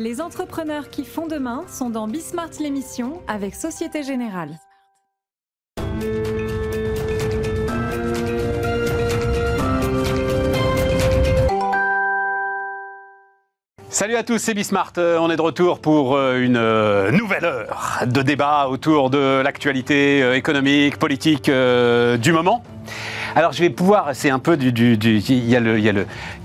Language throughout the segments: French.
Les entrepreneurs qui font demain sont dans Bismart l'émission avec Société Générale. Salut à tous, c'est Bismart. Euh, On est de retour pour euh, une euh, nouvelle heure de débat autour de l'actualité économique, politique du moment. Alors je vais pouvoir, c'est un peu du, il y a le, y y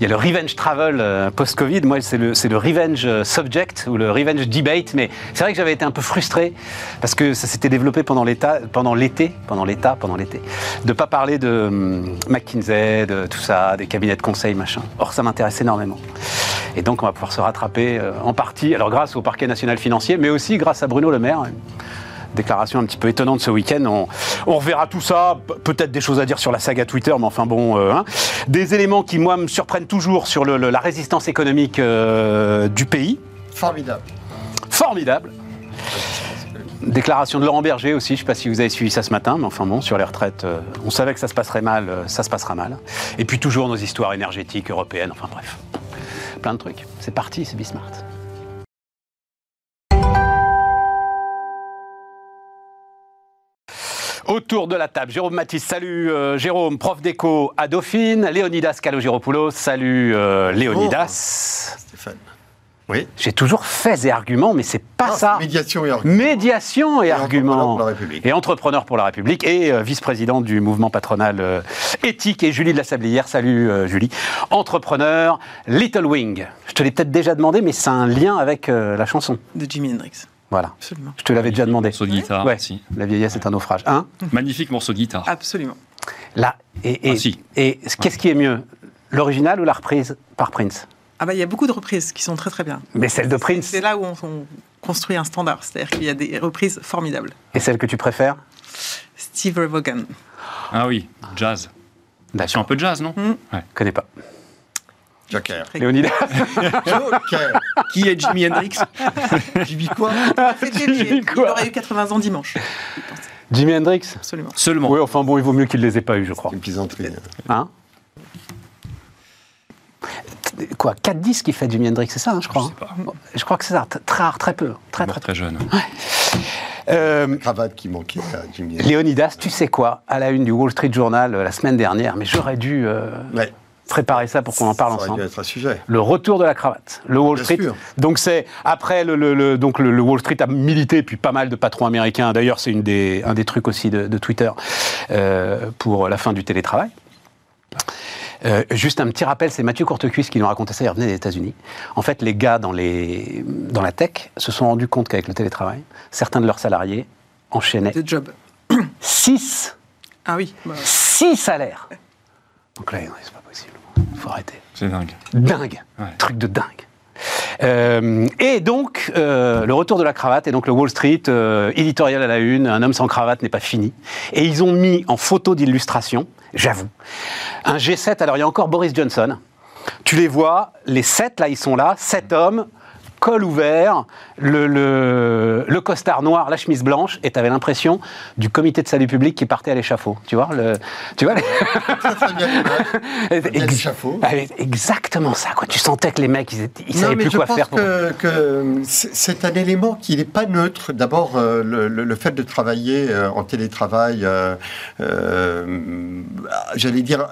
a le revenge travel euh, post-Covid. Moi c'est le, le revenge euh, subject ou le revenge debate. Mais c'est vrai que j'avais été un peu frustré parce que ça s'était développé pendant l'état, pendant l'été, pendant l'état, l'été, de pas parler de hum, McKinsey, de tout ça, des cabinets de conseil, machin. Or ça m'intéresse énormément. Et donc on va pouvoir se rattraper euh, en partie, alors grâce au parquet national financier, mais aussi grâce à Bruno Le Maire. Déclaration un petit peu étonnante ce week-end. On, on reverra tout ça. Pe- Peut-être des choses à dire sur la saga Twitter, mais enfin bon. euh, hein. Des éléments qui, moi, me surprennent toujours sur le- le- la résistance économique euh, du pays. Formidable. Formidable. Déclaration de Laurent Berger aussi, je ne sais pas si vous avez suivi ça ce matin, mais enfin bon, sur les retraites, euh, on savait que ça se passerait mal, ça se passera mal. Et puis toujours nos histoires énergétiques européennes, enfin bref, plein de trucs. C'est parti, c'est Bismart. Autour de la table, Jérôme Matisse, salut euh, Jérôme, prof d'éco à Dauphine, Léonidas Calogéropoulos, salut euh, Léonidas. Stéphane. Oui. J'ai toujours faits et arguments, mais c'est pas Ah, ça. Médiation et argument. Médiation et, Et arguments. entrepreneur pour la République. Et entrepreneur pour la République et euh, vice-présidente du mouvement patronal euh, éthique. Et Julie de la Sablière, salut euh, Julie. Entrepreneur, Little Wing. Je te l'ai peut-être déjà demandé, mais c'est un lien avec euh, la chanson. de Jimi Hendrix. Voilà. Absolument. Je te l'avais déjà demandé. Morceau de guitare, Ouais. si. La vieillesse est un naufrage. Hein Magnifique morceau de guitare. Absolument. Là. Et, et, Ah, si. et qu'est-ce qui est mieux L'original ou la reprise par Prince? Ah bah il y a beaucoup de reprises qui sont très très bien. Mais celle de Prince C'est là où on, on construit un standard, c'est-à-dire qu'il y a des reprises formidables. et celle que tu préfères? Steve Vaughan. Ah oui, jazz. Sur un peu de jazz, non? Mm. Ouais. Je connais pas. Joker. Léonidas Joker. Qui est Jimi Hendrix Jimmy quoi C'était Jimmy lui, il quoi aurait eu 80 ans dimanche. Jimi Hendrix Absolument. Seulement. Oui, enfin bon, il vaut mieux qu'il les ait pas eu, je crois. Une plaisanterie. Hein Quoi 4 disques qu'il fait Jimi Hendrix, c'est ça, hein, je crois. Je sais pas. hein je crois que c'est ça, très rare, très peu. Très, très, très jeune. Euh, Cravate qui manquait à Jimmy. Léonidas, tu sais quoi À la une du Wall Street Journal euh, la semaine dernière, mais j'aurais dû euh, Ouais. Préparer ça pour qu'on en parle Ça ensemble. être un sujet. Le retour de la cravate, le Wall Bien Street. sûr. Donc c'est après le, le- le- donc le, le Wall Street a milité puis pas mal de patrons américains. D'ailleurs, c'est une des un des trucs aussi de, de Twitter euh, pour la fin du télétravail. Euh, juste un petit rappel, c'est Mathieu Courtecuisse qui nous racontait ça, il revenait des États-Unis. En fait, les gars dans, les, dans la tech se sont rendus compte qu'avec le télétravail, certains de leurs salariés enchaînaient The Job. 6 Ah oui. bah, six salaires. Donc là, non, c'est pas possible. Il faut arrêter. C'est dingue. Dingue. Ouais. Truc de dingue. Euh, et donc, euh, le retour de la cravate, et donc le Wall Street, euh, éditorial à la une, un homme sans cravate n'est pas fini. Et ils ont mis en photo d'illustration, j'avoue, un G7, alors il y a encore Boris Johnson. Tu les vois, les sept, là, ils sont là, sept hommes, col ouvert, le, le, le costard noir, la chemise blanche, et tu avais l'impression du comité de salut public qui partait à l'échafaud. Tu vois, le, tu vois l'échafaud. Ah, Exactement ça, quoi. Tu sentais que les mecs, ils, ils Non, savaient plus quoi faire. Pour... que, que c'est un élément qui n'est pas neutre. D'abord, euh, le, fait de travailler euh, en télétravail, euh, j'allais dire,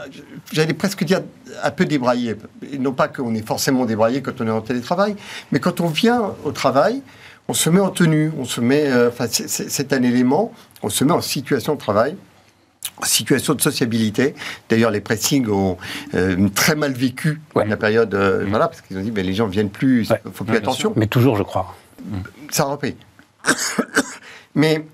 j'allais presque dire un peu débraillé. Non pas qu'on est forcément débraillé quand on est en télétravail, mais quand on vient au travail, on se met en tenue, on se met, euh, enfin, c'est- un élément, on se met en situation de travail situation de sociabilité. D'ailleurs, les pressings ont euh, très mal vécu Ouais. la période, euh, voilà, parce qu'ils ont dit, ben, les gens viennent plus, il Ouais. faut plus attention. Mais toujours, je crois. Ça reprit. Mais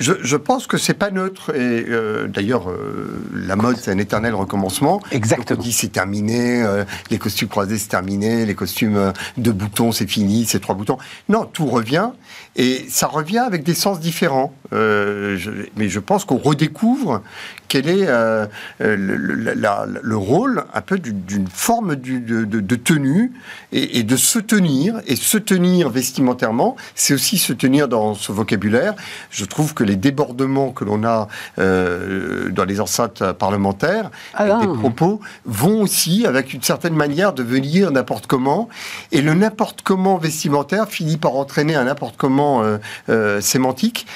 je, je pense que c'est pas neutre. Et euh, d'ailleurs, euh, la mode, c'est un éternel recommencement. Exactement. Donc, on dit c'est terminé, euh, les costumes croisés, c'est terminé, les costumes euh, de boutons, c'est fini, c'est trois boutons. Non, tout revient. Et ça revient avec des sens différents. Euh, je- mais je pense qu'on redécouvre quel est euh, le, le, la, le, rôle un peu d'une forme du, de, tenue et, et, de se tenir. Et se tenir vestimentairement, c'est aussi se tenir dans ce vocabulaire. Je trouve que les débordements que l'on a euh, dans les enceintes parlementaires, ah des propos, vont aussi, avec une certaine manière, de venir n'importe comment. Et le n'importe comment vestimentaire finit par entraîner un n'importe comment euh, euh, sémantique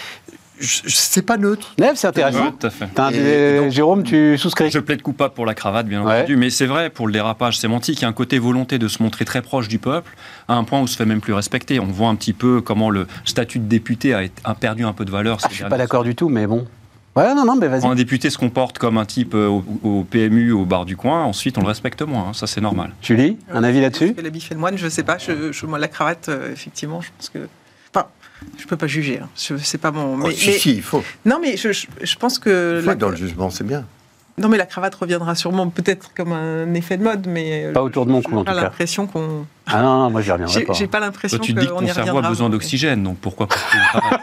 c'est pas neutre. c'est intéressant. tout à fait. Jérôme, tu souscris Je plaide coupable pour la cravate, bien entendu, mais c'est vrai, pour le dérapage sémantique, il y a un côté volonté de se montrer très proche du peuple, à un point où on se fait même plus respecter. On voit un petit peu comment le statut de député a, perdu un peu de valeur. Ah, je suis pas d'accord du tout, mais bon. Ouais, non, non, mais vas-y. un député se comporte comme un type euh, au, PMU, au bar du coin, ensuite on le respecte moins, hein, ça c'est normal. Julie, un avis là-dessus fait le moine, je sais pas, je, je, moi la cravate, euh, effectivement, je pense que je peux pas juger. Hein. C'est pas mon. Mais, oh, si, si, il faut. Non, mais je, je, pense que. Il faut dans le jugement, c'est bien. Non, mais la cravate reviendra sûrement peut-être comme un effet de mode, mais. Pas autour de mon cou, en tout cas. J'ai l'impression qu'on. Ah non, non, moi j'y reviendrai pas. J'ai pas l'impression que. Tu dis que ton cerveau a besoin d'oxygène, donc pourquoi porter une cravate?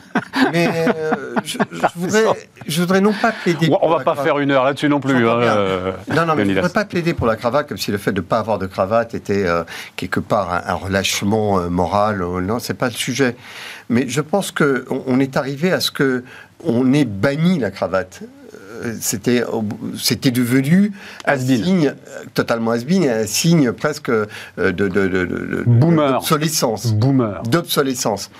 Mais euh, je, voudrais, je, voudrais, non pas plaider. On, ne va pas faire une heure là-dessus non plus. Hein, euh, non, non, mais je ne voudrais pas plaider pour la cravate comme si le fait de ne pas avoir de cravate était euh, quelque part un, relâchement moral. non, c'est pas le sujet. Mais je pense qu'on on est arrivé à ce que on ait banni la cravate c'était c'était devenu un signe totalement has un signe presque de, d'obsolescence. D'obsolescence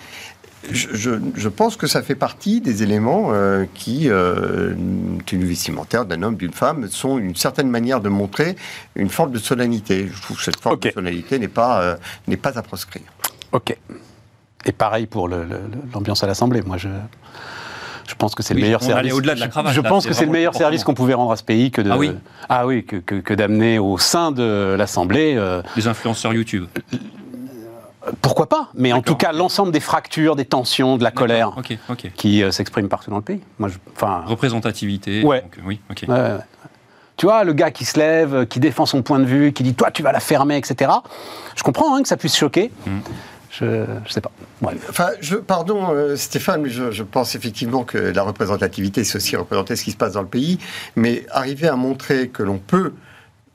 je, pense que ça fait partie des éléments euh, qui, euh, une vestimentaire d'un homme, d'une femme, sont une certaine manière de montrer une forme de solennité. Je trouve que cette forme de solennité n'est pas, euh, n'est pas à proscrire. Ok. Et pareil pour l'ambiance à l'Assemblée. Moi, je, je pense que c'est le meilleur service. au-delà de la cravate. Je, pense que c'est le meilleur service qu'on pouvait rendre à ce pays que de. Ah oui. Ah oui, que, que, d'amener au sein de l'Assemblée. Les influenceurs YouTube. Pourquoi pas Mais en tout cas, l'ensemble des fractures, des tensions, de la colère qui euh, s'expriment partout dans le pays. Moi, Représentativité. Ouais. oui, ok. tu vois, le gars qui se lève, qui défend son point de vue, qui dit toi tu vas la fermer, etc. Je comprends hein, que ça puisse choquer. Mm. Je ne sais pas. Enfin, je, pardon euh, Stéphane, mais je, pense effectivement que la représentativité, c'est aussi représenter ce qui se passe dans le pays. Mais arriver à montrer que l'on peut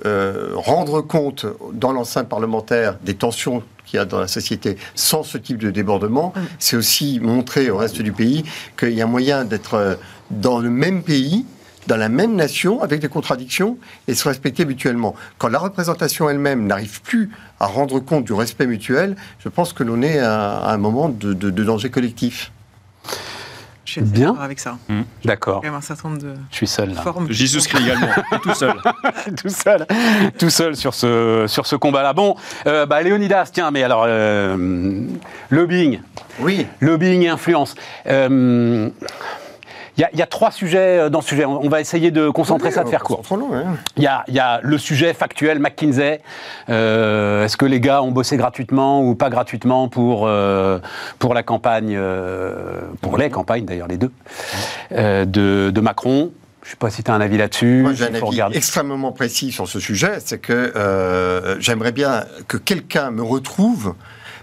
euh, rendre compte dans l'enceinte parlementaire des tensions qu'il y a dans la société sans ce type de débordement, mm. c'est aussi montrer au reste du pays qu'il y a moyen d'être euh, dans le même pays, dans la même nation, avec des contradictions, et se respecter mutuellement. Quand la représentation elle-même n'arrive plus à rendre compte du respect mutuel, je pense que l'on est à, un moment de danger collectif. Suis Bien. avec ça. Mmh. D'accord. Il y a un certain nombre de Je suis seul. J'y souscris également. tout seul. tout seul. Tout seul sur ce, sur ce combat-là. Bon, euh, bah, Léonidas, tiens, mais alors, euh, lobbying. Oui. Lobbying et influence. Euh, il y, a trois sujets euh, dans ce sujet. On va essayer de concentrer ça, de faire court. Il y, a, le sujet factuel McKinsey. Euh, est-ce que les gars ont bossé gratuitement ou pas gratuitement pour, euh, pour la campagne, pour les campagnes d'ailleurs, les deux, de, Macron? Je ne sais pas si tu as un avis là-dessus. Moi, j'ai un avis extrêmement précis sur ce sujet. C'est que j'aimerais bien que quelqu'un me retrouve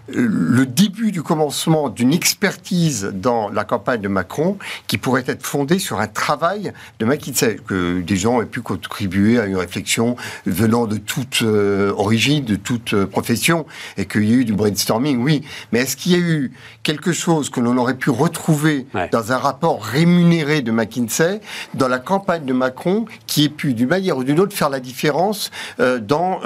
le début du commencement d'une expertise dans la campagne de Macron qui pourrait être fondée sur un travail de McKinsey, que des gens aient pu contribuer à une réflexion venant de toute euh, origine, de toute euh, profession, et qu'il y ait eu du brainstorming, oui. Mais est-ce qu'il y a eu quelque chose que l'on aurait pu retrouver dans un rapport rémunéré de McKinsey, dans la campagne de Macron, qui ait pu, d'une manière ou d'une autre, faire la différence euh, dans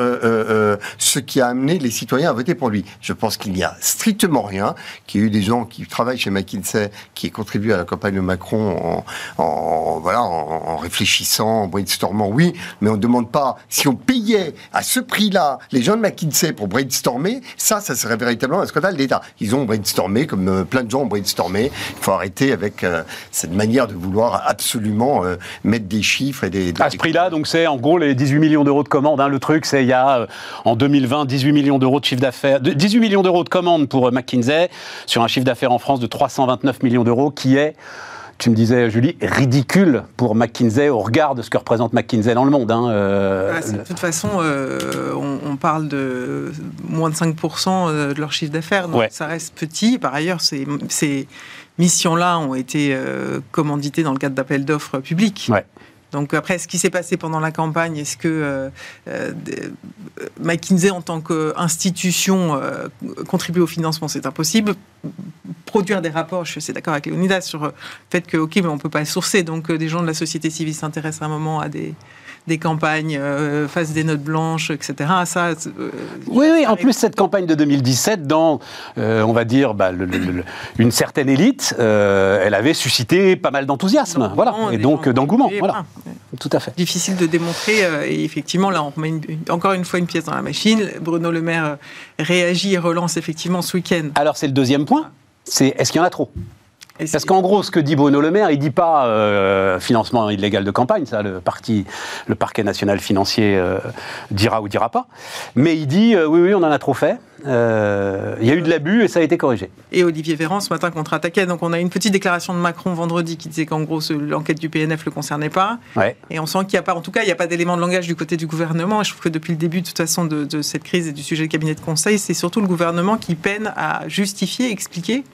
ce qui a amené les citoyens à voter pour lui? Je pense qu'il n'y a strictement rien, qu'il y ait eu des gens qui travaillent chez McKinsey, qui contribué à la campagne de Macron en, voilà, en, réfléchissant, en brainstormant, oui, mais on ne demande pas, si on payait à ce prix-là les gens de McKinsey pour brainstormer, ça, ça serait véritablement un scandale d'État. Ils ont brainstormé, comme euh, plein de gens ont brainstormé. Il faut arrêter avec euh, cette manière de vouloir absolument euh, mettre des chiffres et des... à ce prix-là, donc c'est en gros les 18 millions d'euros de commandes. Hein. le truc, c'est il y a en 2020 18 millions d'euros de chiffre d'affaires, 18 millions de commande pour euh, McKinsey sur un chiffre d'affaires en France de 329 millions d'euros qui est tu me disais, Julie, ridicule pour McKinsey au regard de ce que représente McKinsey dans le monde. Hein, euh, de toute façon, euh, on, parle de moins de 5% de leur chiffre d'affaires, donc ça reste petit. Par ailleurs, ces, ces missions-là ont été commanditées dans le cadre d'appels d'offres publics. Ouais. Donc après, ce qui s'est passé pendant la campagne, est-ce que euh, euh, McKinsey en tant qu'institution euh, contribue au financement? C'est impossible. Produire des rapports, je suis d'accord avec Léonidas sur le fait que, ok, mais on ne peut pas sourcer. Donc des gens de la société civile s'intéressent à un moment à des, des campagnes, euh, face des notes blanches, etc. Ça, euh, oui, oui, en plus, cette campagne de 2017, dans, euh, on va dire, bah, une certaine élite, elle avait suscité pas mal d'enthousiasme, voilà, et donc d'engouement, voilà. Tout à fait. Difficile de démontrer, et effectivement, là, on remet encore une fois une pièce dans la machine. Bruno Le Maire réagit et relance effectivement ce week-end. Alors, c'est le deuxième point, c'est est-ce qu'il y en a trop? Parce qu'en gros, ce que dit Bruno Le Maire, il dit pas euh, financement illégal de campagne, ça, le parti, le parquet national financier euh, dira ou dira pas. Mais il dit euh, oui, oui, on en a trop fait. il y a eu de l'abus et ça a été corrigé. Et Olivier Véran ce matin contre-attaquait. Donc on a une petite déclaration de Macron vendredi qui disait qu'en gros l'enquête du PNF le concernait pas. Et on sent qu'il n'y a pas, en tout cas, il n'y a pas d'élément de langage du côté du gouvernement. Et je trouve que depuis le début de toute façon de, de cette crise et du sujet du cabinet de conseil, c'est surtout le gouvernement qui peine à justifier, expliquer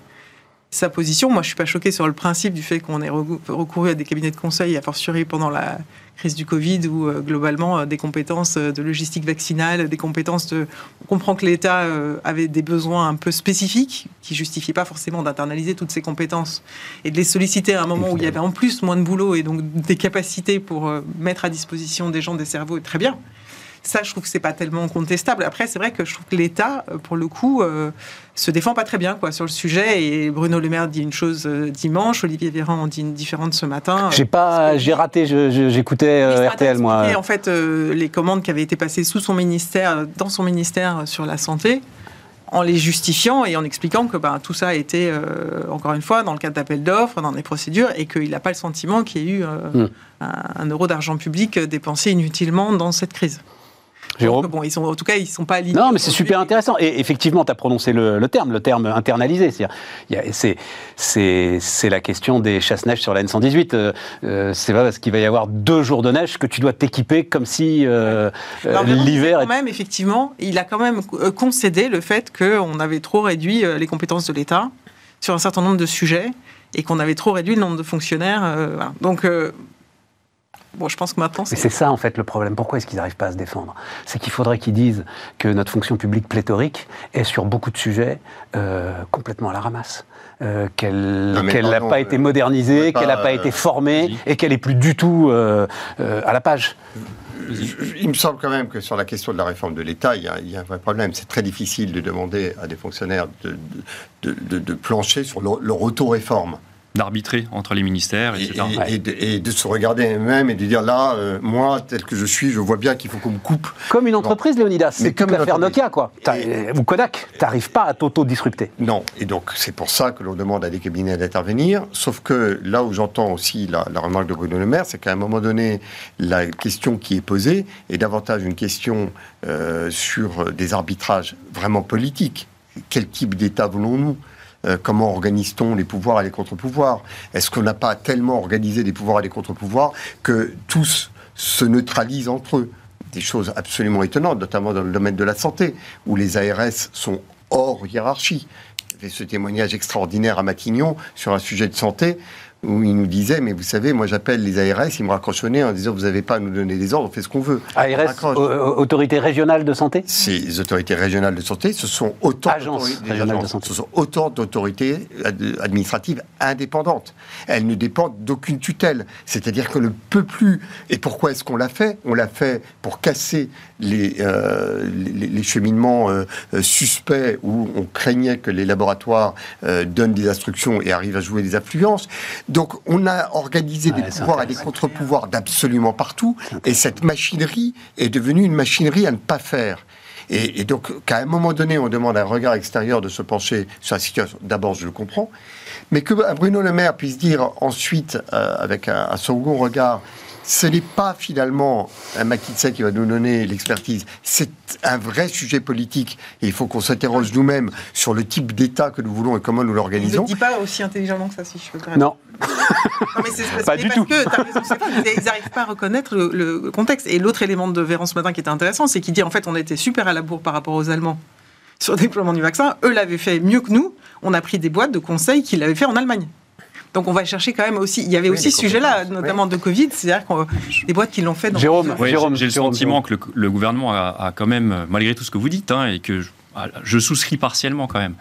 sa position. Moi, je suis pas choqué sur le principe du fait qu'on ait recouru à des cabinets de conseil, a fortiori pendant la crise du Covid, où euh, globalement euh, des compétences euh, de logistique vaccinale, des compétences de... On comprend que l'État avait des besoins un peu spécifiques, qui justifient pas forcément d'internaliser toutes ces compétences et de les solliciter à un moment où il y avait en plus moins de boulot et donc des capacités pour mettre à disposition des gens des cerveaux, très bien. Ça, je trouve que c'est pas tellement contestable. Après, c'est vrai que je trouve que l'État, euh, pour le coup, euh, se défend pas très bien quoi sur le sujet. Et Bruno Le Maire dit une chose euh, dimanche, Olivier Véran en dit une différente ce matin. J'ai pas, j'ai raté. J'écoutais RTL moi. En fait, les commandes qui avaient été passées sous son ministère, dans son ministère sur la santé en les justifiant et en expliquant que ben, tout ça a été, encore une fois, dans le cadre d'appels d'offres, dans des procédures, et qu'il n'a pas le sentiment qu'il y ait eu hmm. un, euro d'argent public dépensé inutilement dans cette crise. Bon, ils sont, en tout cas, ils ne sont pas alignés. Non, mais c'est super intéressant. Et effectivement, tu as prononcé le, terme, le terme internalisé. C'est la question des chasse-neige sur la N118. Euh, euh, c'est pas parce qu'il va y avoir deux jours de neige que tu dois t'équiper comme si euh, l'hiver. Quand même, effectivement, il a quand même concédé le fait qu'on avait trop réduit les compétences de l'État sur un certain nombre de sujets et qu'on avait trop réduit le nombre de fonctionnaires. Donc, Bon, je pense que maintenant. c'est ça, en fait, le problème. Pourquoi est-ce qu'ils n'arrivent pas à se défendre? C'est qu'il faudrait qu'ils disent que notre fonction publique pléthorique est sur beaucoup de sujets euh, complètement à la ramasse. Euh, qu'elle n'a pas été modernisée, qu'elle n'a pas été formée et qu'elle n'est plus du tout euh, à la page. Il me semble quand même que sur la question de la réforme de l'État, il, y a un vrai problème. C'est très difficile de demander à des fonctionnaires de, de, plancher sur leur auto-réforme d'arbitrer entre les ministères, etc. Et, de, se regarder eux-mêmes et de dire là, euh, moi, tel que je suis, je vois bien qu'il faut qu'on me coupe. Comme une entreprise, Léonidas. C'est comme l'affaire Nokia, quoi. ou Kodak, tu n'arrives pas à t'auto-disrupter. Non, et donc c'est pour ça que l'on demande à des cabinets d'intervenir. Sauf que là où j'entends aussi la, remarque de Bruno Le Maire, c'est qu'à un moment donné, la question qui est posée est davantage une question euh, sur des arbitrages vraiment politiques. Quel type d'État voulons-nous? Euh, comment organise-t-on les pouvoirs et les contre-pouvoirs? Est-ce qu'on n'a pas tellement organisé des pouvoirs et des contre-pouvoirs que tous se neutralisent entre eux? Des choses absolument étonnantes, notamment dans le domaine de la santé, où les ARS sont hors hiérarchie. Avait ce témoignage extraordinaire à Matignon sur un sujet de santé où il nous disait, mais vous savez, moi j'appelle les ARS, ils me raccrochent en disant, vous n'avez pas à nous donner des ordres, on fait ce qu'on veut. ARS, autorité régionale de santé? Ces autorités régionales de santé, ce sont autant d'autorités administratives indépendantes. Elles ne dépendent d'aucune tutelle. C'est-à-dire que ne peut plus. Et pourquoi est-ce qu'on l'a fait? On l'a fait pour casser les, euh, les, cheminements euh, euh, suspects où on craignait que les laboratoires donnent des instructions et arrivent à jouer des influences. Donc on a organisé des pouvoirs et des contre-pouvoirs d'absolument partout, et cette machinerie est devenue une machinerie à ne pas faire. Et, donc qu'à un moment donné, on demande un regard extérieur de se pencher sur la situation, d'abord je le comprends, mais que Bruno Le Maire puisse dire ensuite, euh, avec un, second regard, ce n'est pas finalement un McKinsey qui va nous donner l'expertise, c'est un vrai sujet politique et il faut qu'on s'interroge nous-mêmes sur le type d'État que nous voulons et comment nous l'organisons. Il ne dit pas aussi intelligemment que ça, si je peux Non. Non, mais c'est pas du tout. Que, ils n'arrivent pas à reconnaître le, contexte. Et l'autre élément de Véran ce matin qui était intéressant, c'est qu'il dit en fait on était super à la bourre par rapport aux Allemands sur le déploiement du vaccin. Eux l'avaient fait mieux que nous. On a pris des boîtes de conseils qu'ils l'avaient fait en Allemagne. Donc on va chercher quand même aussi. Il y avait aussi ce sujet-là, notamment de Covid, c'est-à-dire des boîtes qui l'ont fait. Dans Jérôme, Jérôme j'ai le sentiment que le, gouvernement a, quand même, malgré tout ce que vous dites, hein, et que je souscris partiellement quand même.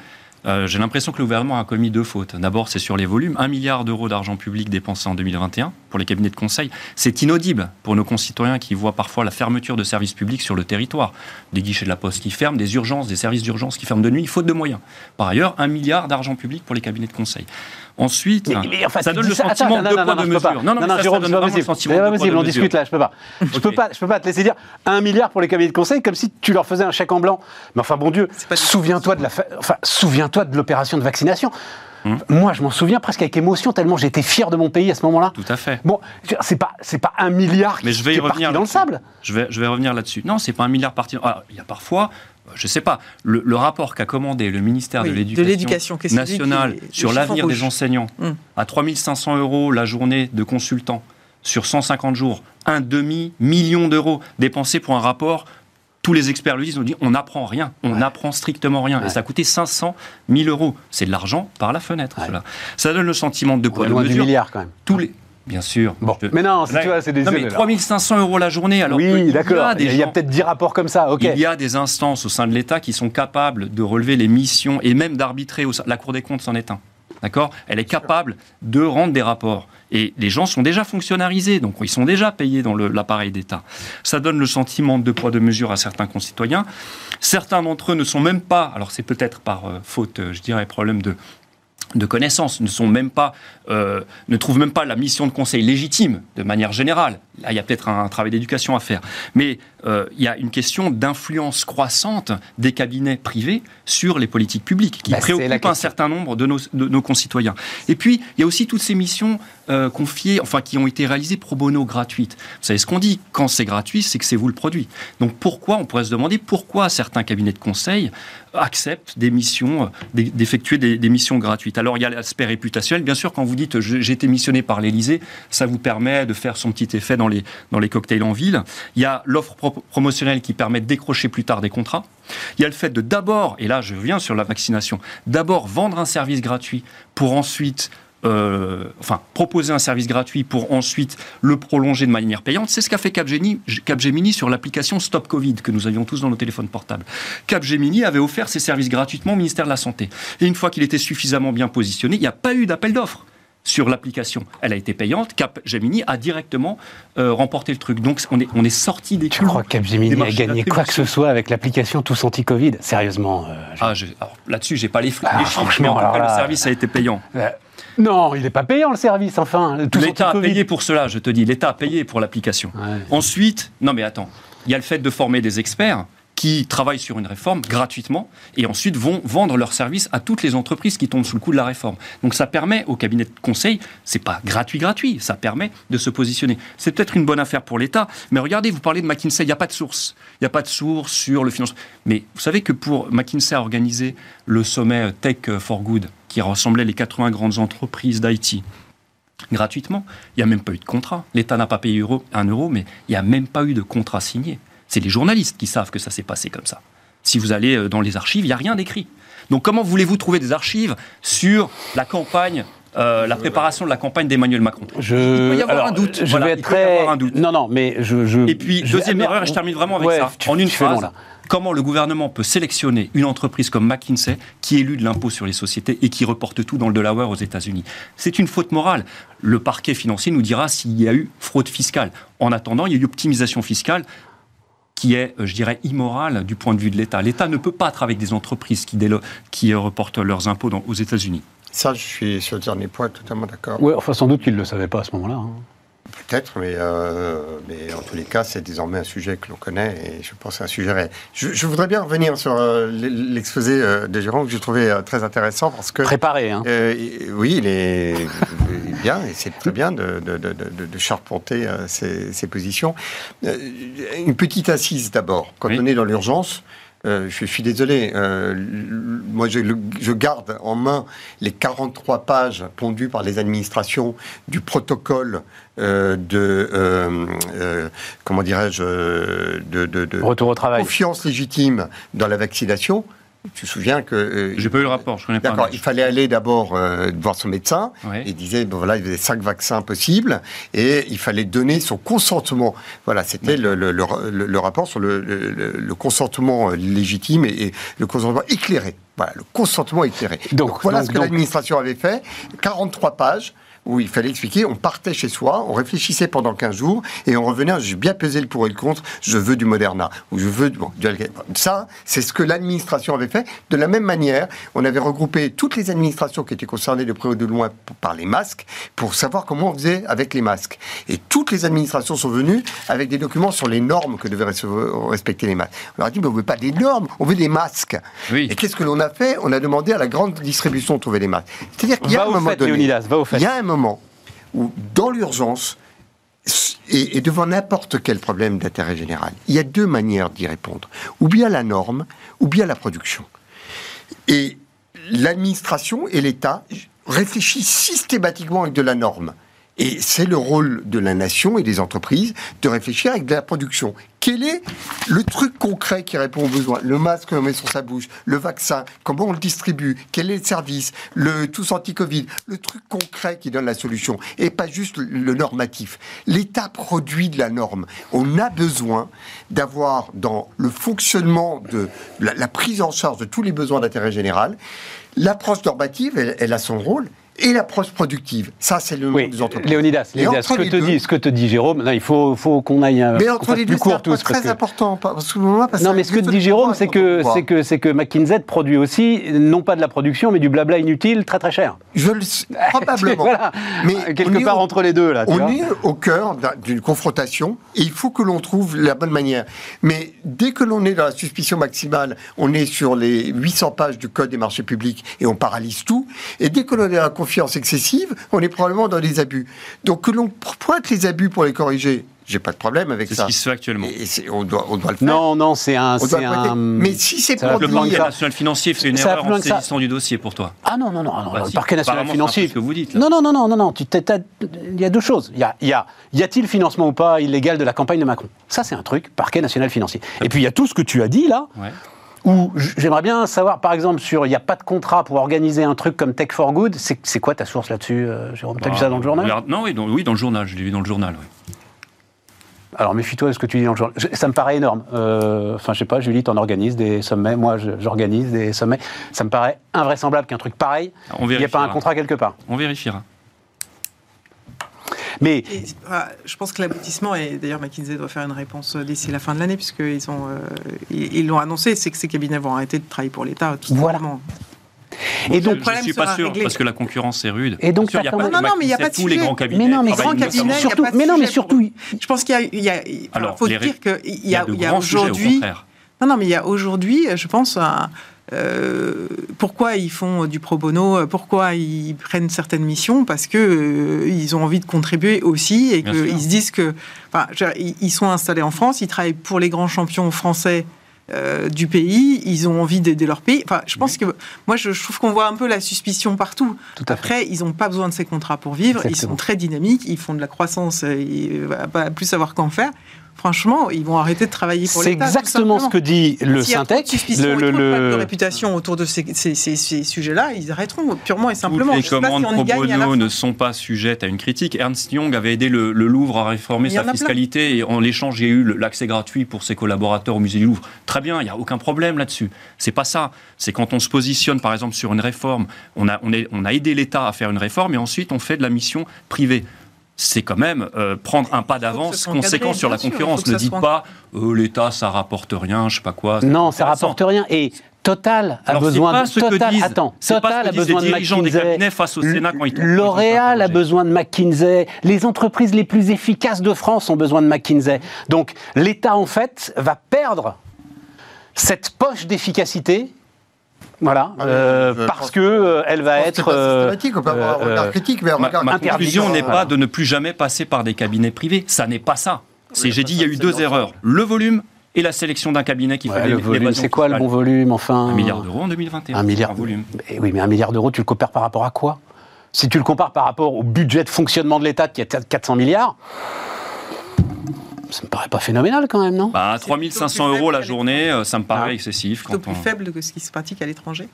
Euh, j'ai l'impression que le gouvernement a commis deux fautes. D'abord, c'est sur les volumes. Un milliard d'euros d'argent public dépensé en 2021 pour les cabinets de conseil. C'est inaudible pour nos concitoyens qui voient parfois la fermeture de services publics sur le territoire. Des guichets de la poste qui ferment, des urgences, des services d'urgence qui ferment de nuit, faute de moyens. Par ailleurs, un milliard d'argent public pour les cabinets de conseil. Ensuite, ça donne le sentiment de deux points de mesure. Non, non, non, Jérôme, c'est pas possible. on discute là, je peux pas. Je peux pas, je peux pas te laisser dire un milliard pour les cabinets de conseil comme si tu leur faisais un chèque en blanc. Mais enfin, bon Dieu, souviens-toi de la, enfin, souviens-toi de l'opération de vaccination. Hum. Moi, je m'en souviens presque avec émotion, tellement j'étais fier de mon pays à ce moment-là. Tout à fait. Bon, c'est pas, c'est pas un milliard qui, Mais je vais y est revenir dans le sable. Je vais, je vais revenir là-dessus. Non, c'est pas un milliard parti. Ah, il y a parfois je ne sais pas, le, rapport qu'a commandé le ministère de l'Éducation nationale sur l'avenir des enseignants hum. à 3500 euros la journée de consultant sur 150 jours, un demi-million d'euros dépensés pour un rapport tous les experts le disent, on dit on n'apprend rien, on n'apprend strictement rien. Et ça a coûté 500 000 euros. C'est de l'argent par la fenêtre, cela. Ça donne le sentiment de poids de mesure. Du milliard, quand même. Tous les, Bien sûr. Bon. Mais non, tu vois, c'est des. Non, mais 3500 euros la journée. Alors oui, d'accord. Il y a, peut-être 10 rapports comme ça. Il y a des instances au sein de l'État qui sont capables de relever les missions et même d'arbitrer. La Cour des comptes s'en est un. D'accord? Elle est capable de rendre des rapports. Et les gens sont déjà fonctionnalisés, donc ils sont déjà payés dans l'appareil d'État. Ça donne le sentiment de poids de mesure à certains concitoyens. Certains d'entre eux ne sont même pas, alors c'est peut-être par euh, faute, euh, je dirais, problème de de connaissances ne sont même pas, euh, ne trouvent même pas la mission de conseil légitime de manière générale. Là, il y a peut-être un, travail d'éducation à faire. Mais euh, il y a une question d'influence croissante des cabinets privés sur les politiques publiques qui bah, préoccupent un certain nombre de nos, de nos, concitoyens. Et puis, il y a aussi toutes ces missions euh, confiées, enfin, qui ont été réalisées pro bono gratuites. Vous savez ce qu'on dit Quand c'est gratuit, c'est que c'est vous le produit. Donc pourquoi, on pourrait se demander pourquoi certains cabinets de conseil acceptent des missions, euh, d'effectuer des, missions gratuites? Alors il y a l'aspect réputationnel. Bien sûr, quand vous dites j'ai été missionné par l'Élysée, ça vous permet de faire son petit effet dans les, dans les cocktails en ville. Il y a l'offre promotionnelle qui permet de décrocher plus tard des contrats. Il y a le fait de d'abord, et là je viens sur la vaccination, d'abord vendre un service gratuit pour ensuite euh, enfin, proposer un service gratuit pour ensuite le prolonger de manière payante. C'est ce qu'a fait Capgemini, Capgemini sur l'application Stop Covid que nous avions tous dans nos téléphones portables. Capgemini avait offert ses services gratuitement au ministère de la Santé. Et une fois qu'il était suffisamment bien positionné, il n'y a pas eu d'appel d'offres sur l'application. Elle a été payante. Capgemini a directement euh, remporté le truc. Donc on est, on est sorti des Tu crois que Capgemini a gagné quoi que ce soit avec l'application Tous Anti-Covid? Sérieusement euh, ah, Là-dessus, j'ai pas les, ah, les chiffres, mais en tout cas, le service a été payant. Non, il n'est pas payant le service, enfin. L'État a payé pour cela, je te dis. L'État a payé pour l'application. Ensuite, non mais attends, il y a le fait de former des experts qui travaillent sur une réforme gratuitement et ensuite vont vendre leurs services à toutes les entreprises qui tombent sous le coup de la réforme. Donc ça permet au cabinet de conseil, c'est pas gratuit gratuit, ça permet de se positionner. C'est peut-être une bonne affaire pour l'État, mais regardez, vous parlez de McKinsey, il n'y a pas de source. Il n'y a pas de source sur le financement. Mais vous savez que pour McKinsey a organisé le sommet Tech for Good qui rassemblait les 80 grandes entreprises d'IT gratuitement, il n'y a même pas eu de contrat. L'État n'a pas payé un euro, mais il n'y a même pas eu de contrat signé. C'est les journalistes qui savent que ça s'est passé comme ça. Si vous allez euh, dans les archives, il n'y a rien d'écrit. Donc comment voulez-vous trouver des archives sur la campagne euh, la préparation de la campagne d'Emmanuel Macron? Je... Il peut y avoir un doute. Je vais être très... un doute. Non, non, mais je. je... Et puis, deuxième erreur, et je termine vraiment avec ça. en une phrase, comment le gouvernement peut sélectionner une entreprise comme McKinsey qui élude l'impôt sur les sociétés et qui reporte tout dans le Delaware aux États-Unis? C'est une faute morale. Le parquet financier nous dira s'il y a eu fraude fiscale. En attendant, il y a eu optimisation fiscale qui est, euh, je dirais, immoral du point de vue de l'État. L'État ne peut pas travailler avec des entreprises qui, qui reportent leurs impôts aux États-Unis. Ça, je suis sur le dernier point totalement d'accord. Oui, enfin, sans doute qu'ils ne le savaient pas à ce moment-là. Hein. Peut-être, mais, euh, mais en tous les cas, c'est désormais un sujet que l'on connaît et je pense que c'est un sujet réel. Je, voudrais bien revenir sur euh, l'exposé euh, de Jérôme que j'ai trouvé très intéressant parce que. Préparé, hein. oui, il est, bien et c'est très bien de, de, de, de charpenter ses, positions. une petite assise d'abord. Quand on est dans l'urgence, euh, je, suis désolé, euh, moi je, je, garde en main les 43 pages pondues par les administrations du protocole euh, de, comment dirais-je, de, de, Retour au travail. confiance légitime dans la vaccination. Tu te souviens que. Euh, J'ai pas eu le rapport, je connais pas. D'accord, il fallait aller d'abord euh, voir son médecin. Il disait, bon voilà, il y avait cinq vaccins possibles et il fallait donner son consentement. Voilà, c'était le, le, le, rapport sur le, consentement euh, légitime et, le consentement éclairé. Voilà, le consentement éclairé. Donc, voilà ce que l'administration avait fait. 43 pages où il fallait expliquer, on partait chez soi, on réfléchissait pendant 15 jours, et on revenait, j'ai bien pesé le pour et le contre, je veux du Moderna, ou je veux du... ça, c'est ce que l'administration avait fait. De la même manière, on avait regroupé toutes les administrations qui étaient concernées de près ou de loin par les masques, pour savoir comment on faisait avec les masques. Et toutes les administrations sont venues avec des documents sur les normes que devaient respecter les masques. On leur a dit, mais on veut pas des normes, on veut des masques. Oui. Et qu'est-ce que l'on a fait? On a demandé à la grande distribution de trouver des masques. C'est-à-dire qu'il y a un moment donné, il y a un moment où, dans l'urgence, et, devant n'importe quel problème d'intérêt général, il y a deux manières d'y répondre. Ou bien la norme, ou bien la production. Et l'administration et l'État réfléchissent systématiquement avec de la norme. Et c'est le rôle de la nation et des entreprises de réfléchir avec de la production. Quel est le truc concret qui répond aux besoins? Le masque qu'on met sur sa bouche, le vaccin, comment on le distribue, quel est le service, le tous anti-Covid, le truc concret qui donne la solution et pas juste le normatif. L'État produit de la norme. On a besoin d'avoir dans le fonctionnement de la, prise en charge de tous les besoins d'intérêt général, l'approche normative, elle a son rôle, et l'approche productive. Ça, c'est le oui, des entreprises. Léonidas, Léonidas ce, que te dit, ce que te dit Jérôme, il faut, faut qu'on aille un mais entre les deux, c'est très important. Parce que non, mais ce que dit Jérôme, c'est que, c'est que, c'est que McKinsey produit aussi, non pas de la production, mais du blabla inutile très très cher. Je le probablement. Mais quelque part entre les deux, là. on est au cœur d'une confrontation et il faut que l'on trouve la bonne manière. Mais dès que l'on est dans la suspicion maximale, on est sur les 800 pages du Code des marchés publics et on paralyse tout. Et dès que l'on est à confiance excessive, on est probablement dans des abus. Donc que l'on pointe les abus pour les corriger, j'ai pas de problème avec ça. C'est ce qui se fait actuellement. on, doit, on doit le faire. Non, non, c'est un. Mais si c'est pour le parquet national financier, c'est une erreur en saisissant du dossier pour toi. Ah non, non, non, bah, le parquet national financier. Ce que vous dites. Non, non, non, non, non, non. Il y a deux choses. Il y a, il y a, y a-t-il financement ou pas illégal de la campagne de Macron? Ça, c'est un truc. Parquet national financier. Et puis il y a tout ce que tu as dit là. Ou j'aimerais bien savoir, par exemple, sur il n'y a pas de contrat pour organiser un truc comme Tech for Good. C'est quoi ta source là-dessus, euh, Jérôme T'as vu ça dans le journal? Non, oui dans, oui, dans le journal. Je l'ai vu dans le journal, oui. Alors méfie-toi de ce que tu dis dans le journal. Ça me paraît énorme. Euh, enfin, je sais pas, Julie, t'en organises des sommets? Moi, j'organise des sommets. Ça me paraît invraisemblable qu'un truc pareil, il n'y ait pas un contrat quelque part. On vérifiera. Mais ah, je pense que l'aboutissement, et d'ailleurs McKinsey doit faire une réponse d'ici la fin de l'année, puisqu'ils ont, euh, ils l'ont annoncé, c'est que ces cabinets vont arrêter de travailler pour l'État. Voilà. Et donc, je ne suis pas sûr parce que la concurrence est rude. Et donc, il y a pas, non, non, mais il n'y a pas de tous les grands cabinets. Mais non, mais, grands cabinets, surtout, mais non, mais surtout, je pense qu'il y a, Alors, faut dire qu'il y a, il y a aujourd'hui. Non, non, mais il y a aujourd'hui, je pense, un, euh, pourquoi ils font du pro bono, pourquoi ils prennent certaines missions, parce que euh, ils ont envie de contribuer aussi et qu'ils se disent que, enfin, ils sont installés en France, ils travaillent pour les grands champions français. Euh, du pays, ils ont envie d'aider leur pays. Enfin, je pense que moi, je, trouve qu'on voit un peu la suspicion partout. Tout Après, ils n'ont pas besoin de ces contrats pour vivre. Ils sont très dynamiques, ils font de la croissance, ils vont pas plus savoir qu'en faire franchement, ils vont arrêter de travailler pour l'État. C'est exactement ce que dit le Syntec. Le, le, le... de réputation autour de ces, sujets-là, ils arrêteront purement et simplement. Toutes les commandes pro bono ne sont pas sujettes à une critique. Ernst Young avait aidé le, Louvre à réformer sa fiscalité et en l'échange, il y a eu l'accès gratuit pour ses collaborateurs au musée du Louvre. Très bien, il n'y a aucun problème là-dessus. C'est pas ça. C'est quand on se positionne, par exemple, sur une réforme, on a, on, est, on a aidé l'État à faire une réforme et ensuite on fait de la mission privée c'est quand même euh, prendre un pas d'avance conséquent sur la concurrence. Ne dites pas euh, l'État ça rapporte rien, je sais pas quoi. Non, ça rapporte rien. Et Total a besoin de Total. Attends, Total a besoin de McKinsey. face au Sénat quand L'Oréal a besoin de McKinsey. Les entreprises les plus efficaces de France ont besoin de McKinsey. Donc l'État en fait va perdre cette poche d'efficacité voilà, ah, euh, parce que euh, elle va être. Euh, on peut avoir un regard critique, mais un regard ma, ma conclusion n'est pas de ne plus jamais passer par des cabinets privés. Ça n'est pas ça. C'est, j'ai dit, il y a eu deux erreurs le volume et la sélection d'un cabinet qui fait le volume. C'est quoi le bon volume, enfin Un milliard d'euros en 2021. Un milliard. volume. Et oui, mais un milliard d'euros, tu le compares par rapport à quoi? Si tu le compares par rapport au budget de fonctionnement de l'État qui est 400 milliards, ça me paraît pas phénoménal quand même, non bah, 3500 euros la journée, euh, ça me paraît ah. excessif. Plutôt plus faible que ce qui se pratique à l'étranger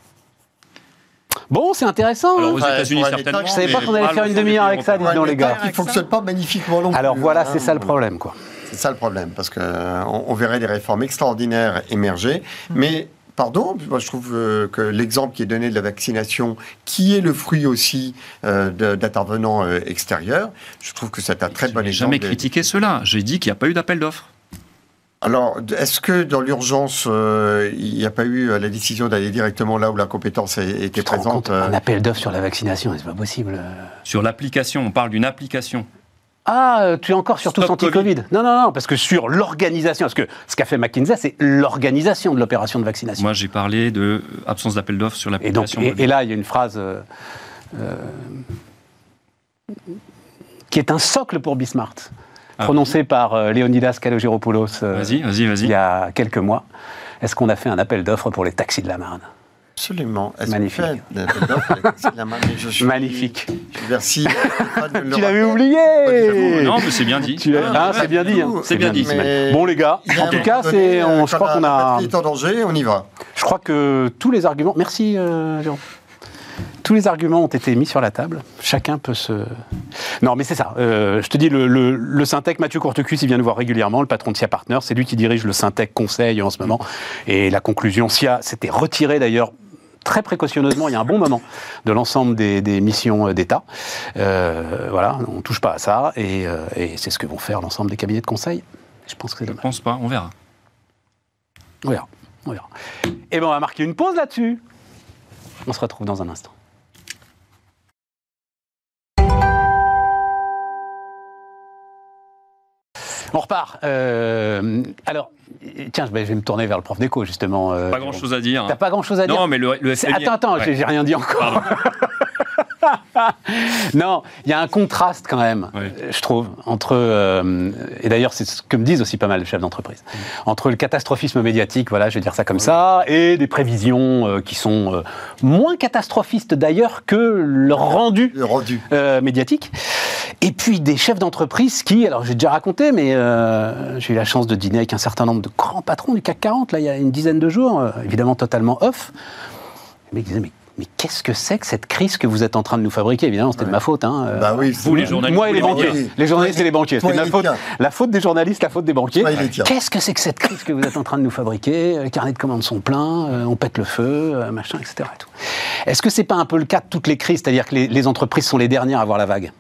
Bon, c'est intéressant. Alors, aux États-Unis, certainement. Je savais pas qu'on allait faire une demi-heure avec ça, disons, les gars. Qui fonctionne pas magnifiquement non Alors voilà, hein. c'est ça le problème, quoi. C'est ça le problème, parce qu'on on verrait des réformes extraordinaires émerger, hmm. mais Pardon, moi je trouve euh, que l'exemple qui est donné de la vaccination, qui est le fruit aussi euh, d'intervenants euh, extérieurs, je trouve que c'est un très bon exemple. Je n'ai jamais critiqué cela. J'ai dit qu'il n'y a pas eu d'appel d'offres. Alors, est-ce que dans l'urgence, il n'y a pas eu la décision d'aller directement là où la compétence était présente Un appel d'offres sur la vaccination, c'est pas possible. Sur l'application, on parle d'une application. Ah, euh, tu es encore sur tous anti-Covid. Non, non, non, parce que sur l'organisation, parce que ce qu'a fait McKinsey, c'est l'organisation de l'opération de vaccination. Moi, j'ai parlé de absence d'appel d'offres sur l'application. Et, et, là, il y a une phrase euh, euh, qui est un socle pour Bismart, ah. prononcée par Leonidas Kalogiropoulos il y a quelques mois. Est-ce qu'on a fait un appel d'offres pour les taxis de la Marne? Absolument. Magnifique. Magnifique. Merci. tu l'avais oublié Non, mais c'est bien dit. Ah, c'est bien dit. Hein. C'est bien, dit. Bon, les gars, en tout cas, c'est, je crois qu'on a. est en danger, on y va. Je crois que tous les arguments. Merci, euh, Jérôme. Tous les arguments ont été mis sur la table. Chacun peut se. Non, mais c'est ça. Euh, je te dis, le, le, Syntec, Mathieu Courtecus, il vient nous voir régulièrement, le patron de SIA Partners. C'est lui qui dirige le Syntec Conseil en ce moment. Et la conclusion, SIA s'était retiré d'ailleurs très précautionneusement, il y a un bon moment, de l'ensemble des, missions d'État. Euh, voilà, on ne touche pas à ça, euh, et, c'est ce que vont faire l'ensemble des cabinets de conseil. Je pense que c'est. Je pense pas, on verra. On verra, on verra. Et eh bien, on va marquer une pause là-dessus. On se retrouve dans un instant. On repart. Euh, alors, tiens, je vais me tourner vers le prof d'éco, justement. Euh, pas grand-chose à dire. T'as pas grand-chose à dire Non, mais le, le Attends, attends, j'ai rien dit encore. non, il y a un contraste quand même, je trouve, entre, euh, et d'ailleurs c'est ce que me disent aussi pas mal les chefs d'entreprise, entre le catastrophisme médiatique, voilà, je vais dire ça comme ça, et des prévisions euh, qui sont euh, moins catastrophistes d'ailleurs que le rendu, le rendu. médiatique. Et puis des chefs d'entreprise qui, alors j'ai déjà raconté, mais j'ai eu la chance de dîner avec un certain nombre de grands patrons du CAC 40, là il y a une dizaine de jours, évidemment totalement off, mais ils disaient mais mais qu'est-ce que c'est que cette crise que vous êtes en train de nous fabriquer? Évidemment, c'était de ma faute. Hein. Bah oui, vous, les journalistes. Moi et les banquiers. Les journalistes et les banquiers. C'était ma faute. La faute des journalistes, la faute des banquiers. Qu'est-ce que c'est que cette crise que vous êtes en train de nous fabriquer? Les carnets de commandes sont pleins, euh, on pète le feu, euh, machin, etc. Est-ce que c'est pas un peu le cas de toutes les crises C'est-à-dire que les, entreprises sont les dernières à voir la vague?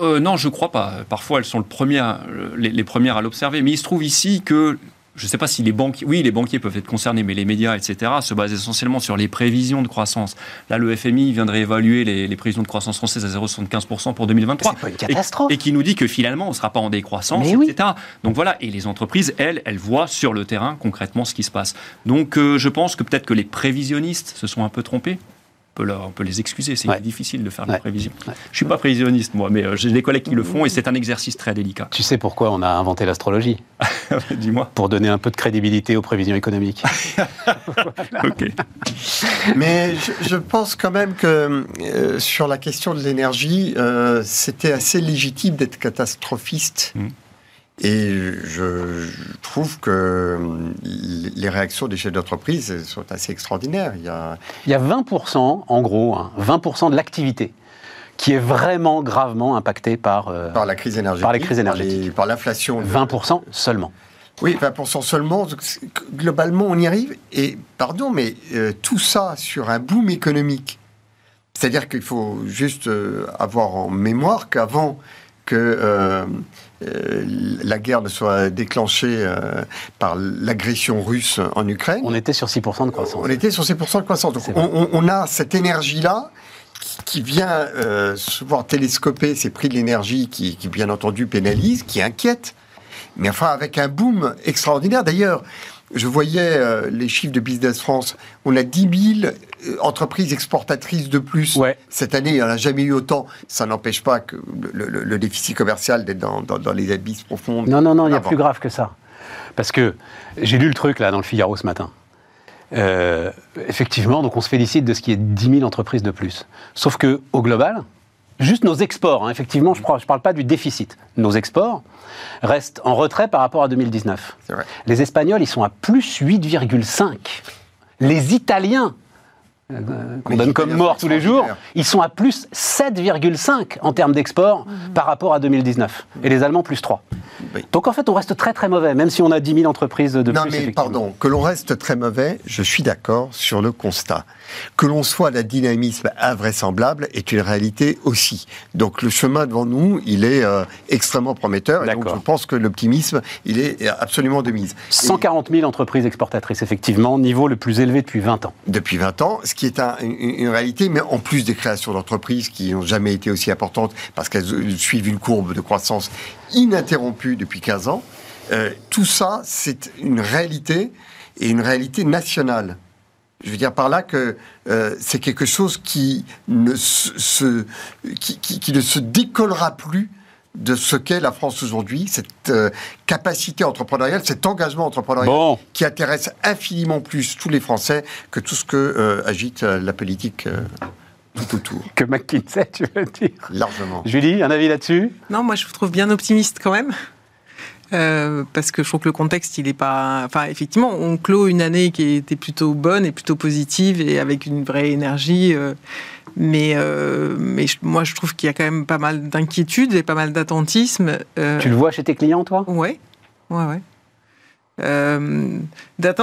Euh, non, je crois pas. Parfois, elles sont le premier, les, les premières à l'observer. Mais il se trouve ici que je ne sais pas si les banquiers, oui, les banquiers peuvent être concernés, mais les médias, etc., se basent essentiellement sur les prévisions de croissance. Là, le FMI viendrait évaluer les, prévisions de croissance françaises à 0,75% pour 2023. C'est pas une catastrophe. Et, qui nous dit que finalement, on ne sera pas en décroissance, etc. Donc voilà, et les entreprises, elles, elles voient sur le terrain concrètement ce qui se passe. Donc euh, je pense que peut-être que les prévisionnistes se sont un peu trompés on peut les excuser, c'est difficile de faire des prévisions. Je ne suis pas prévisionniste, moi, mais euh, j'ai des collègues qui le font et c'est un exercice très délicat. Tu sais pourquoi on a inventé l'astrologie? Dis-moi. Pour donner un peu de crédibilité aux prévisions économiques. ok. Mais je, pense quand même que euh, sur la question de l'énergie, euh, c'était assez légitime d'être catastrophiste. Mm. Et je, trouve que les réactions des chefs d'entreprise sont assez extraordinaires. Il y a, Il y a 20%, en gros, 20% hein, de l'activité qui est vraiment gravement impactée par, euh, par la crise énergétique, par les crises énergétiques, par l'inflation. 20% seulement. Oui, 20% seulement. Globalement, on y arrive. Et pardon, mais euh, tout ça sur un boom économique. C'est-à-dire qu'il faut juste euh, avoir en mémoire qu'avant que euh, la guerre ne soit déclenchée euh, par l'agression russe en Ukraine. On était sur 6% de croissance. On était sur 6% de croissance. Donc on, a cette énergie-là qui, vient euh, souvent télescoper ces prix de l'énergie qui, qui, bien entendu, pénalisent, qui inquiètent. Mais enfin, avec un boom extraordinaire. D'ailleurs, je voyais euh, les chiffres de Business France. On a 10 000 euh, entreprises exportatrices de plus. Cette année, il n'y en a jamais eu autant. Ça n'empêche pas que le, déficit commercial d'être dans, les abysses profonds. Non, non, non, il y a plus grave que ça. Parce que j'ai lu le truc là dans le Figaro ce matin. Euh, effectivement, donc on se félicite de ce qui est 10 000 entreprises de plus. Sauf que au global, juste nos exports, hein, effectivement, je ne parle pas du déficit, nos exports restent en retrait par rapport à 2019. Les Espagnols, ils sont à plus 8,5. Les Italiens, euh, qu'on donne comme mort tous les jours, ils sont à plus 7,5 en termes d'export mhm. par rapport à 2019. Et les Allemands, plus 3. Donc en fait, on reste très très mauvais, même si on a 10 000 entreprises de non, plus. Non mais pardon, que l'on reste très mauvais, je suis d'accord sur le constat. Que l'on soit d'un dynamisme invraisemblable est une réalité aussi. Donc le chemin devant nous, il est euh, extrêmement prometteur. Et donc je pense que l'optimisme, il est absolument de mise. 140 000 entreprises exportatrices, effectivement, niveau le plus élevé depuis 20 ans. Depuis 20 ans, ce qui est une, réalité, mais en plus des créations d'entreprises qui n'ont jamais été aussi importantes parce qu'elles suivent une courbe de croissance ininterrompue depuis 15 ans, euh, tout ça, c'est une réalité et une réalité nationale. Je veux dire par là que euh, c'est quelque chose qui ne se, qui, ne se décollera plus de ce qu'est la France aujourd'hui, cette euh, capacité entrepreneuriale, cet engagement entrepreneurial qui intéresse infiniment plus tous les Français que tout ce que agite la politique. Tout autour. Que McKinsey, tu veux dire Largement. Julie, un avis là-dessus Non, moi je vous trouve bien optimiste quand même. Euh, parce que je trouve que le contexte, il est pas. Enfin, effectivement, on clôt une année qui était plutôt bonne et plutôt positive et avec une vraie énergie. Euh, mais, euh, mais moi, je trouve qu'il y a quand même pas mal d'inquiétudes et pas mal d'attentisme. tu le vois chez tes clients, toi? Ouais, ouais, ouais. Euh,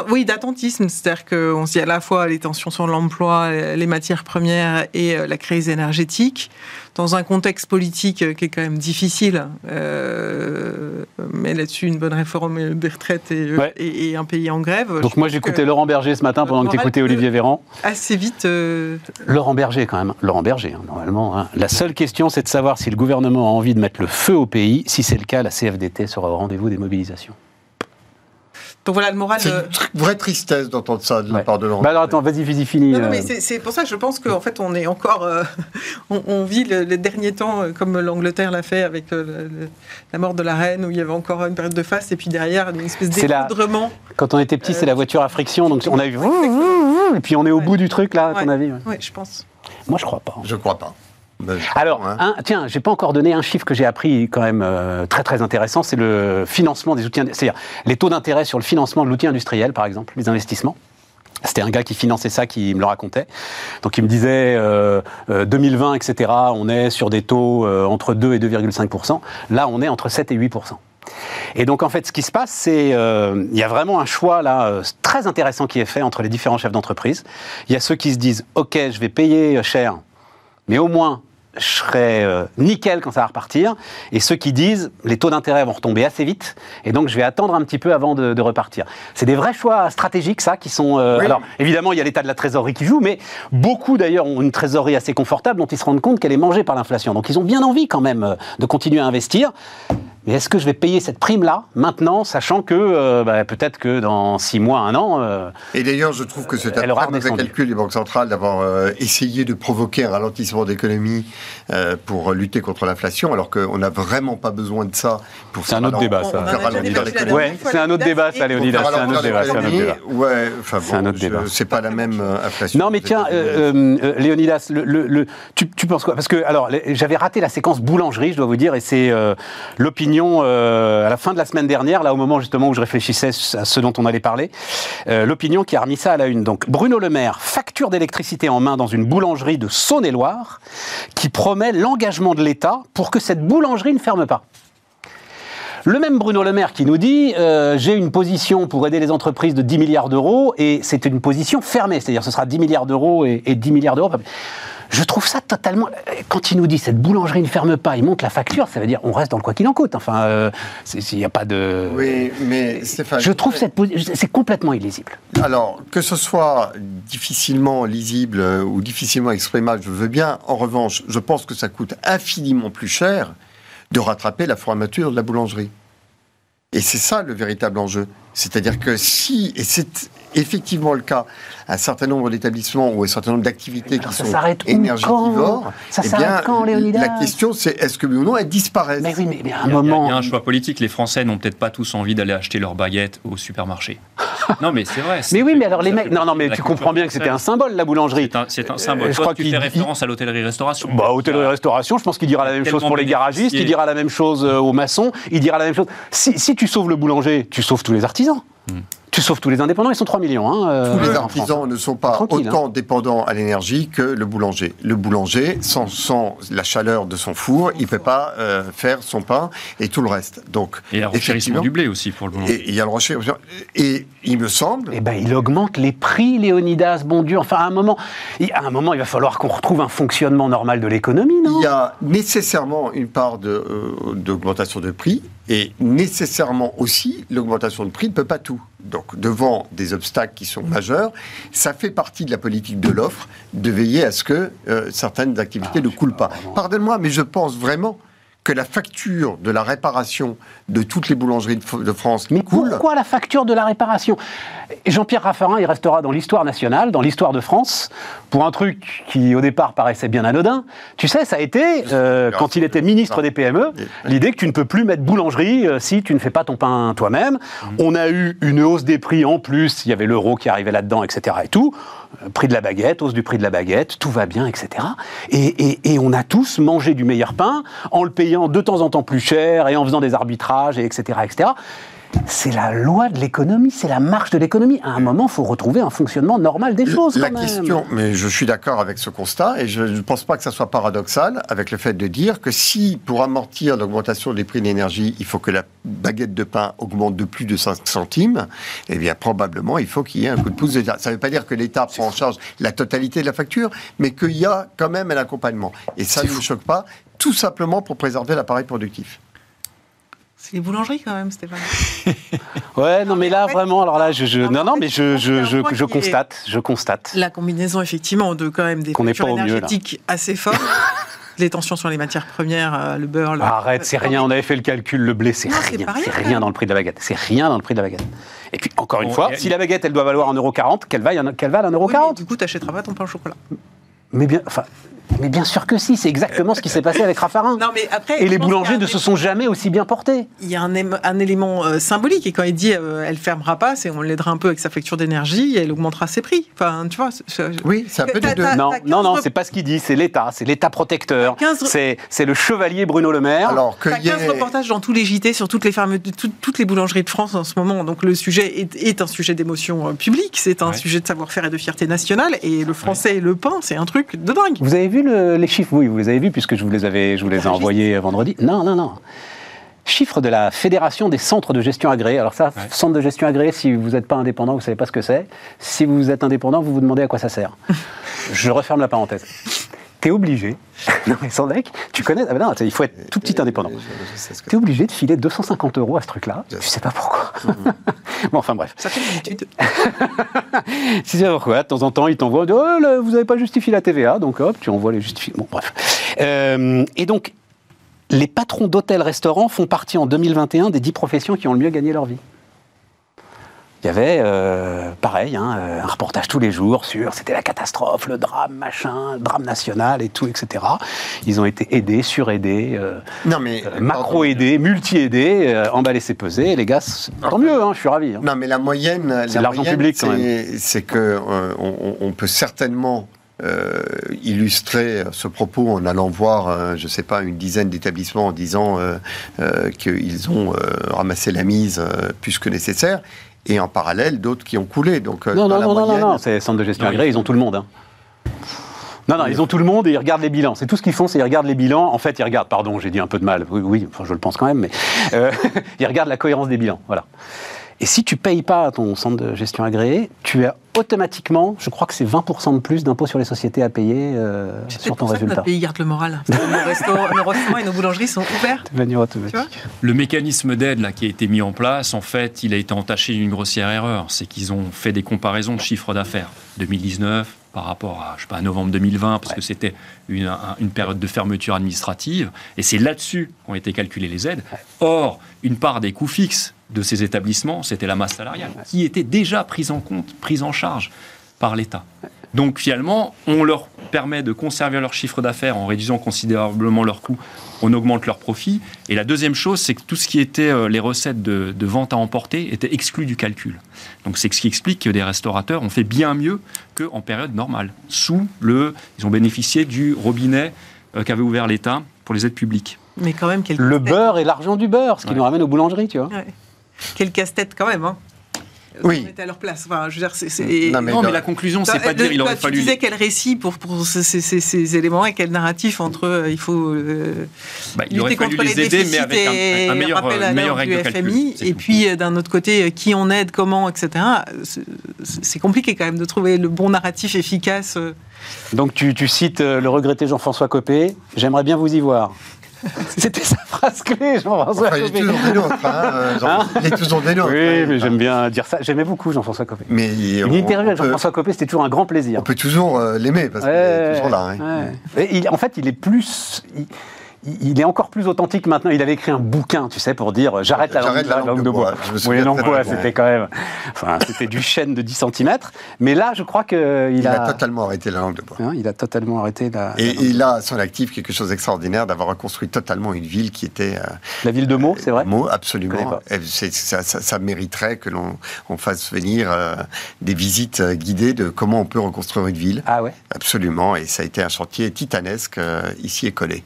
oui, d'attentisme, c'est-à-dire qu'on se dit à la fois les tensions sur l'emploi, les matières premières et euh, la crise énergétique, dans un contexte politique euh, qui est quand même difficile. mais là-dessus, une bonne réforme des retraites et, un pays en grève. Donc moi, j'écoutais Laurent Berger ce matin pendant que tu écoutais Olivier Véran. Assez vite. Laurent Berger, quand même. Laurent Berger, hein, normalement. Hein. La seule question, c'est de savoir si le gouvernement a envie de mettre le feu au pays. Si c'est le cas, la CFDT sera au rendez-vous des mobilisations. Donc voilà, le moral. C'est une vraie tristesse d'entendre ça de la part de Laurent. Bah alors attends, vas-y, vas-y, finis. Non, mais euh. c'est pour ça que je pense qu'en fait, on est encore. Euh, on, vit les derniers temps euh, comme l'Angleterre l'a fait avec la mort de la reine, où il y avait encore une période de face, et puis derrière, une espèce d'effondrement. Quand on était petit, c'est la voiture à friction, donc on a eu. Et puis on est au bout du truc, là, à ton avis Oui, je pense. Moi, je crois pas. Je crois pas. Ben, Alors, hein. un, tiens, j'ai pas encore donné un chiffre que j'ai appris quand même euh, très très intéressant, c'est le financement des outils, c'est-à-dire les taux d'intérêt sur le financement de l'outil industriel, par exemple, les investissements. C'était un gars qui finançait ça qui me le racontait. Donc il me disait euh, 2020, euh, etc. On est sur des taux euh, entre 2 et 2,5% Là, on est entre 7 et 8% et donc en fait, ce qui se passe, c'est il y a vraiment un choix là très intéressant qui est fait entre les différents chefs d'entreprise. Il y a ceux qui se disent OK, je vais payer cher, mais au moins je serai euh, nickel quand ça va repartir. Et ceux qui disent les taux d'intérêt vont retomber assez vite, et donc je vais attendre un petit peu avant de, repartir. C'est des vrais choix stratégiques, ça, qui sont. Euh, alors, évidemment, il y a l'état de la trésorerie qui joue, mais beaucoup d'ailleurs ont une trésorerie assez confortable dont ils se rendent compte qu'elle est mangée par l'inflation. Donc ils ont bien envie quand même euh, de continuer à investir. Mais est-ce que je vais payer cette prime-là maintenant, sachant que euh, bah, peut-être que dans six mois, un an. Euh, et d'ailleurs, je trouve que c'est un calcul des banques centrales d'avoir euh, essayé de provoquer un ralentissement d'économie pour lutter contre l'inflation, alors qu'on n'a vraiment pas besoin de ça pour C'est un autre débat, ça. Ouais, c'est un autre débat, ça, Léonidas. C'est un autre débat. Ouais, enfin bon, c'est pas la même inflation. Non, mais tiens, Léonidas, le, tu, penses quoi? Parce que, alors, j'avais raté la séquence boulangerie, je dois vous dire, et c'est l'opinion euh, à la fin de la semaine dernière, là au moment justement où je réfléchissais à ce dont on allait parler, euh, l'opinion qui a remis ça à la une. Donc Bruno Le Maire, facture d'électricité en main dans une boulangerie de Saône-et-Loire, qui promet l'engagement de l'État pour que cette boulangerie ne ferme pas. Le même Bruno Le Maire qui nous dit euh, j'ai une position pour aider les entreprises de 10 milliards d'euros et c'est une position fermée, c'est-à-dire ce sera 10 milliards d'euros et, et 10 milliards d'euros. Je trouve ça totalement. Quand il nous dit cette boulangerie ne ferme pas, il monte la facture, ça veut dire on reste dans le quoi qu'il en coûte. Enfin, euh, il n'y a pas de. Oui, mais Stéphane. Je trouve cette c'est complètement illisible. Alors que ce soit difficilement lisible ou difficilement exprimable, je veux bien. En revanche, je pense que ça coûte infiniment plus cher de rattraper la fermeture de la boulangerie. Et c'est ça le véritable enjeu. C'est-à-dire que si, et c'est effectivement le cas un certain nombre d'établissements ou un certain nombre d'activités qui sont énergivores, ça eh bien, quand, la question c'est est-ce que oui ou non elles disparaissent Mais oui, mais, un moment... Il y a un choix politique. Les Français n'ont peut-être pas tous envie d'aller acheter leurs baguettes au supermarché. Non, mais c'est vrai. Mais oui, mais alors les mecs... Non, non, mais tu comprends bien que c'était un symbole, la boulangerie. C'est un, symbole. Euh, je crois qu'il fait référence à l'hôtellerie-restauration. Bah, hôtellerie-restauration, je pense qu'il dira la même chose pour les garagistes, il dira la même chose euh, aux maçons, il dira la même chose. Si, si tu sauves le boulanger, tu sauves tous les artisans. Hmm. Tu sauves tous les indépendants, ils sont 3 millions. Hein, euh, tous les artisans ne sont pas autant hein. dépendants à l'énergie que le boulanger. Le boulanger, sans, sans la chaleur de son four, il ne peut pas euh, faire son pain et tout le reste. Donc, et il y a le du blé aussi pour le boulanger. Et il y a le Et il me semble. Eh ben, il augmente les prix, Léonidas, bon Dieu. Enfin, à un moment, à un moment, il va falloir qu'on retrouve un fonctionnement normal de l'économie, non? Il y a nécessairement une part euh, d'augmentation de, de prix et nécessairement aussi, l'augmentation de prix ne peut pas tout. Donc, devant des obstacles qui sont majeurs, ça fait partie de la politique de l'offre de veiller à ce que euh, certaines activités ah, ne coulent pas. Pardonne-moi, mais je pense vraiment que la facture de la réparation de toutes les boulangeries de France Mais pourquoi la facture de la réparation? Jean-Pierre Raffarin, il restera dans l'histoire nationale, dans l'histoire de France, pour un truc qui au départ paraissait bien anodin. Tu sais, ça a été, euh, quand il était ministre des PME, l'idée que tu ne peux plus mettre boulangerie euh, si tu ne fais pas ton pain toi-même. Mmh. On a eu une hausse des prix en plus, il y avait l'euro qui arrivait là-dedans, etc. et tout. Euh, prix de la baguette, hausse du prix de la baguette, tout va bien, etc. Et, et, on a tous mangé du meilleur pain en le payant de temps en temps plus cher et en faisant des arbitrages, et etc. etc c'est la loi de l'économie, c'est la marche de l'économie. À un moment, il faut retrouver un fonctionnement normal des choses. La question, mais je suis d'accord avec ce constat, et je ne pense pas que ça soit paradoxal avec le fait de dire que si, pour amortir l'augmentation des prix de l'énergie, il faut que la baguette de pain augmente de plus de 5 centimes, eh bien, probablement, il faut qu'il y ait un coup de pouce de l'État. Ça ne veut pas dire que l'État prend en charge la totalité de la facture, mais qu'il y a quand même un accompagnement. Et ça ne me choque pas, tout simplement pour préserver l'appareil productif. C'est les boulangeries quand même, Stéphane. ouais, non, mais là vraiment, alors là, je, non, non, mais je, je, je, constate, je constate. La combinaison effectivement de quand même des factures énergétiques assez fortes. les tensions sur les matières premières, euh, le beurre. Le... Arrête, c'est rien. On avait fait le calcul, le blé, c'est rien. C'est rien dans le prix de la baguette. C'est rien dans le prix de la baguette. Et puis encore une fois, si la baguette, elle doit valoir 1,40€, qu'elle vaille, qu'elle vale 1,40€. Oui, du coup, tu n'achèteras pas ton pain au chocolat. Mais bien, enfin, mais bien sûr que si, c'est exactement ce qui s'est passé avec Raffarin. Non, mais après, et les boulangers ne se sont jamais aussi bien portés. Il y a un, élément euh, symbolique, et quand il dit euh, elle fermera pas, c'est on l'aidera un peu avec sa facture d'énergie, elle augmentera ses prix. Enfin, tu vois. Oui, c'est un peu des deux. Non, non, non, c'est pas ce qu'il dit, c'est l'État, c'est l'État protecteur. C'est le chevalier Bruno Le Maire. Alors que. Il y a 15 reportages dans tous les JT sur toutes les, fermes, toutes les boulangeries de France en ce moment. Donc le sujet est, un sujet d'émotion euh, publique, c'est un sujet de savoir-faire et de fierté nationale, et le français et le pain, c'est un truc de dingue. Vous avez vu les chiffres? Oui, vous les avez vus puisque je vous les, avais, je vous les ai envoyés vendredi. Non, non, non. Chiffre de la Fédération des centres de gestion agréés. Alors ça, centre de gestion agréé, si vous n'êtes pas indépendant, vous ne savez pas ce que c'est. Si vous êtes indépendant, vous vous demandez à quoi ça sert. je referme la parenthèse. Tu es obligé, non mais sans deck, tu connais, ah ben non, il faut être tout petit indépendant. Tu es obligé de filer 250 euros à ce truc-là, tu sais pas pourquoi. bon, enfin bref. Ça fait l'habitude. tu sais pourquoi, de temps en temps, ils t'envoient, oh, vous n'avez pas justifié la TVA, donc hop, tu envoies les justifications. Bon, bref. Euh, et donc, les patrons d'hôtels-restaurants font partie en 2021 des 10 professions qui ont le mieux gagné leur vie il y avait, euh, pareil, hein, euh, un reportage tous les jours sur c'était la catastrophe, le drame, machin, le drame national et tout, etc. Ils ont été aidés, suraidés, euh, macro-aidés, multi-aidés, emballés, c'est pesé. Les gars, tant mieux, hein, je suis ravi. Hein. Non, mais la moyenne, c'est l'argent public C'est que on, peut certainement illustrer ce propos en allant voir, je ne sais pas, une dizaine d'établissements en disant qu'ils ont ramassé la mise plus que nécessaire et en parallèle d'autres qui ont coulé. Donc, euh, non, non, non, non, non, c'est centre de gestion agréé, ils ont tout le monde. Hein. Non, non, ils ont tout le monde et ils regardent les bilans. C'est tout ce qu'ils font, c'est ils regardent les bilans. En fait, ils regardent, pardon, j'ai dit un peu de mal, oui, oui enfin, je le pense quand même, mais euh, ils regardent la cohérence des bilans. Voilà. Et si tu payes pas ton centre de gestion agréé, tu as automatiquement, je crois que c'est 20% de plus d'impôts sur les sociétés à payer euh, sur ton résultat. Notre pays garde le moral. nos, restaurants, et nos boulangeries sont ouverts. De manière automatique. Le mécanisme d'aide là qui a été mis en place, en fait, il a été entaché d'une grossière erreur. C'est qu'ils ont fait des comparaisons de chiffres d'affaires 2019 par rapport à, je sais pas, novembre 2020, parce que c'était une, une, période de fermeture administrative. Et c'est là-dessus qu'ont été calculées les aides. Or, une part des coûts fixes de ces établissements, c'était la masse salariale, qui était déjà prise en compte, prise en charge par l'État. Donc finalement, on leur permet de conserver leur chiffre d'affaires en réduisant considérablement leurs coûts, on augmente leurs profits. Et la deuxième chose, c'est que tout ce qui était euh, les recettes de, vente à emporter était exclu du calcul. Donc c'est ce qui explique que des restaurateurs ont fait bien mieux qu'en période normale. Sous le, ils ont bénéficié du robinet euh, qu'avait ouvert l'État pour les aides publiques. Mais quand même, le beurre et l'argent du beurre, ce qui nous ramène aux boulangeries, tu vois. Quel casse-tête quand même, hein oui. à leur place. Enfin, je veux dire, Non, mais, la conclusion, c'est pas de dire il aurait fallu. Tu disais quel récit pour, pour ces, éléments et quel narratif entre euh, il faut euh, bah, il lutter contre les, aider, mais avec un, un meilleur, euh, meilleur règle du FMI, et puis d'un autre côté, qui on aide, comment, etc. C'est compliqué quand même de trouver le bon narratif efficace. Donc tu, tu cites le regretté Jean-François Copé. J'aimerais bien vous y voir. C'était sa phrase clé, Jean-François enfin, Il est toujours des nôtres. Hein, euh, hein il est toujours des nôtres. Oui, mais j'aime bien dire ça. J'aimais beaucoup Jean-François Copé. Mais Une interview avec Jean-François Copé, c'était toujours un grand plaisir. On peut toujours euh, l'aimer parce qu'il est toujours là. Hein. il, en fait, il est plus il est encore plus authentique maintenant. Il avait écrit un bouquin, tu sais, pour dire j'arrête la, langue, de bois. Oui, non, bois, c'était quand même. Enfin, c'était du chêne de 10 cm. Mais là, je crois qu'il a. Il a totalement arrêté la langue de bois. Hein, il a totalement arrêté la. Et, il a à son actif quelque chose d'extraordinaire d'avoir reconstruit totalement une ville qui était. Euh, la ville de Meaux, c'est vrai Meaux, absolument. Ça, ça, mériterait que l'on fasse venir euh, des visites euh, guidées de comment on peut reconstruire une ville. Ah ouais? Absolument. Et ça a été un chantier titanesque ici écolé.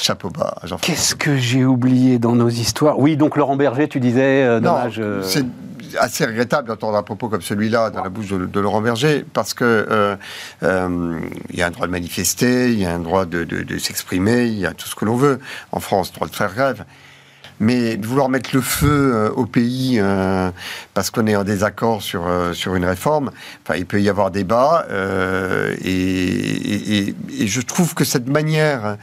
Chapeau bas, jean Qu'est-ce que j'ai oublié dans nos histoires? Oui, donc Laurent Berger, tu disais, euh, dommage. Euh, c'est assez regrettable d'entendre un propos comme celui-là dans la bouche de, Laurent Berger, parce que euh, il y a un droit de manifester, il y a un droit de, de s'exprimer, il y a tout ce que l'on veut en France, droit de faire grève. Mais de vouloir mettre le feu euh, au pays euh, parce qu'on est en désaccord sur, euh, sur une réforme, enfin, il peut y avoir débat. Et, et, je trouve que cette manière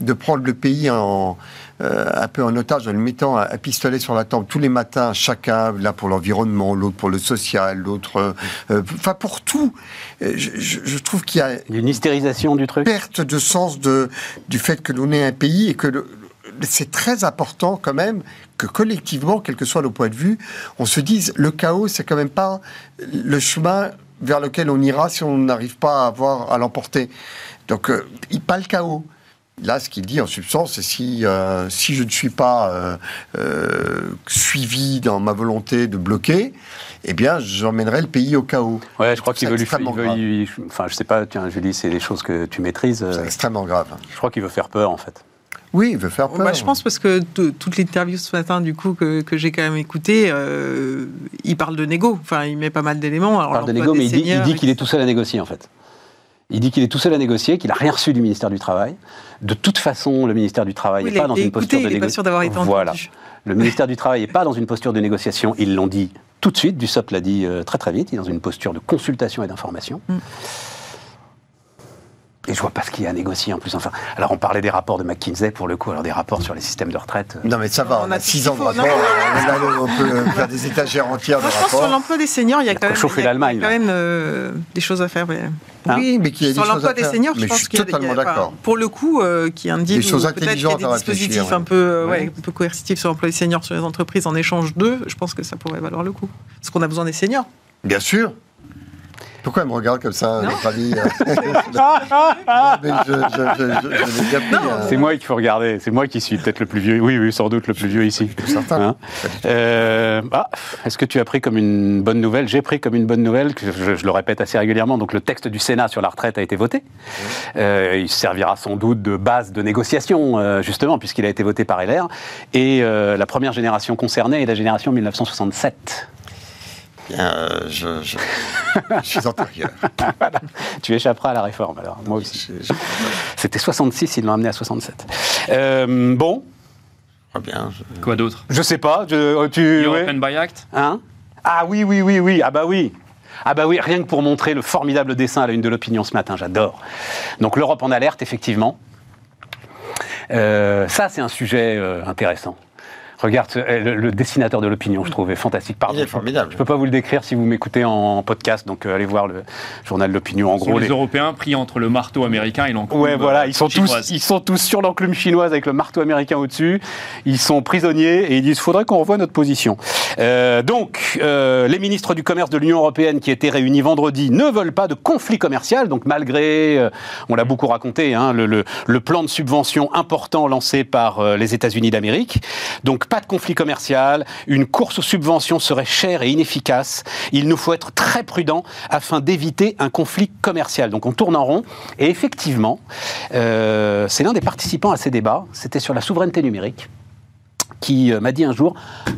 de prendre le pays en, un peu en otage en le mettant à, pistolet sur la table tous les matins, chacun, là pour l'environnement, l'autre pour le social, l'autre, enfin pour tout. Je, je trouve qu'il y a une hystérisation du truc, perte de sens de, du fait que l'on est un pays et que le, c'est très important quand même que collectivement, quel que soit nos points de vue, on se dise le chaos, c'est quand même pas le chemin vers lequel on ira si on n'arrive pas à avoir à l'emporter. Donc, euh, il pas le chaos. Là, ce qu'il dit en substance, c'est si, euh, si je ne suis pas euh, suivi dans ma volonté de bloquer, eh bien, j'emmènerai le pays au chaos. Ouais, je crois qu'il veut lui faire. Enfin, je sais pas, tiens, Julie, c'est des choses que tu maîtrises. C'est extrêmement grave. Je crois qu'il veut faire peur, en fait. Oui, il veut faire peur. Bah, je pense parce que toute l'interview ce matin, du coup, que, que j'ai quand même écouté, euh, il parle de négo. Enfin, il met pas mal d'éléments. Il parle de négo, mais il dit qu'il est tout seul à négocier, en fait. Il dit qu'il est tout seul à négocier, qu'il n'a rien reçu du ministère du Travail. De toute façon, le ministère du Travail n'est pas dans une posture de négociation. d'avoir été Voilà. Le ministère du Travail n'est pas dans une posture de négociation. Ils l'ont dit tout de suite. Dussopt l'a dit euh, très très vite. Il est dans une posture de consultation et d'information. Mm. Et je vois pas ce qu'il y a à négocier en plus. Enfin, alors on parlait des rapports de McKinsey pour le coup, alors des rapports sur les systèmes de retraite. Non mais ça va, on, a 6 ans de rapport, on, peut faire des étagères entières de rapports. Je pense sur l'emploi des seniors, il y a quand même, quand même euh, des choses à faire. Hein oui, mais qui a sur l'emploi des seniors, je pense qu'il y a, d'accord. pour le coup, euh, qui indique des choses intelligentes des dispositifs un peu, euh, ouais. un peu coercitifs sur l'emploi des seniors sur les entreprises en échange d'eux. Je pense que ça pourrait valoir le coup, parce qu'on a besoin des seniors. Bien sûr. Pourquoi elle me regarde comme ça, notre ami C'est moi qu'il faut regarder. C'est moi qui suis peut-être le plus vieux. Oui, oui, sans doute le plus vieux ici. Certain. Hein? Euh, ah, Est-ce que tu as pris comme une bonne nouvelle? J'ai pris comme une bonne nouvelle, que je, le répète assez régulièrement. Donc le texte du Sénat sur la retraite a été voté. Euh, il servira sans doute de base de négociation, euh, justement, puisqu'il a été voté par LR. Et la première génération concernée est la génération 1967. Euh, je, je, suis antérieur. Tu échapperas à la réforme, alors. Moi aussi. C'était 66, ils l'ont amené à 67. Euh, bon. bien. Quoi d'autre? Je sais pas. Je, tu, European Buy Act? Hein? Ah oui, oui, oui, oui. Ah bah oui. Ah bah oui, rien que pour montrer le formidable dessin à la une de l'opinion ce matin, j'adore. Donc l'Europe en alerte, effectivement. Euh, ça, c'est un sujet euh, intéressant. Regarde, euh, le, dessinateur de l'opinion, je trouvais fantastique. Pardon, Il est formidable. Je ne peux pas vous le décrire si vous m'écoutez en podcast, donc euh, allez voir le journal de l'opinion. En gros, les, Européens pris entre le marteau américain et l'enclume Ouais, voilà, ils sont, tous, ils sont tous sur l'enclume chinoise avec le marteau américain au-dessus. Ils sont prisonniers et ils disent faudrait qu'on revoie notre position. Euh, donc, les ministres du commerce de l'Union européenne qui étaient réunis vendredi ne veulent pas de conflit commercial, donc malgré, on l'a beaucoup raconté, hein, le, le, le, plan de subvention important lancé par les États-Unis d'Amérique. Donc, pas de conflit commercial, une course aux subventions serait chère et inefficace. Il nous faut être très prudent afin d'éviter un conflit commercial. Donc on tourne en rond. Et effectivement, euh, c'est l'un des participants à ces débats, c'était sur la souveraineté numérique, qui euh, m'a dit un jour,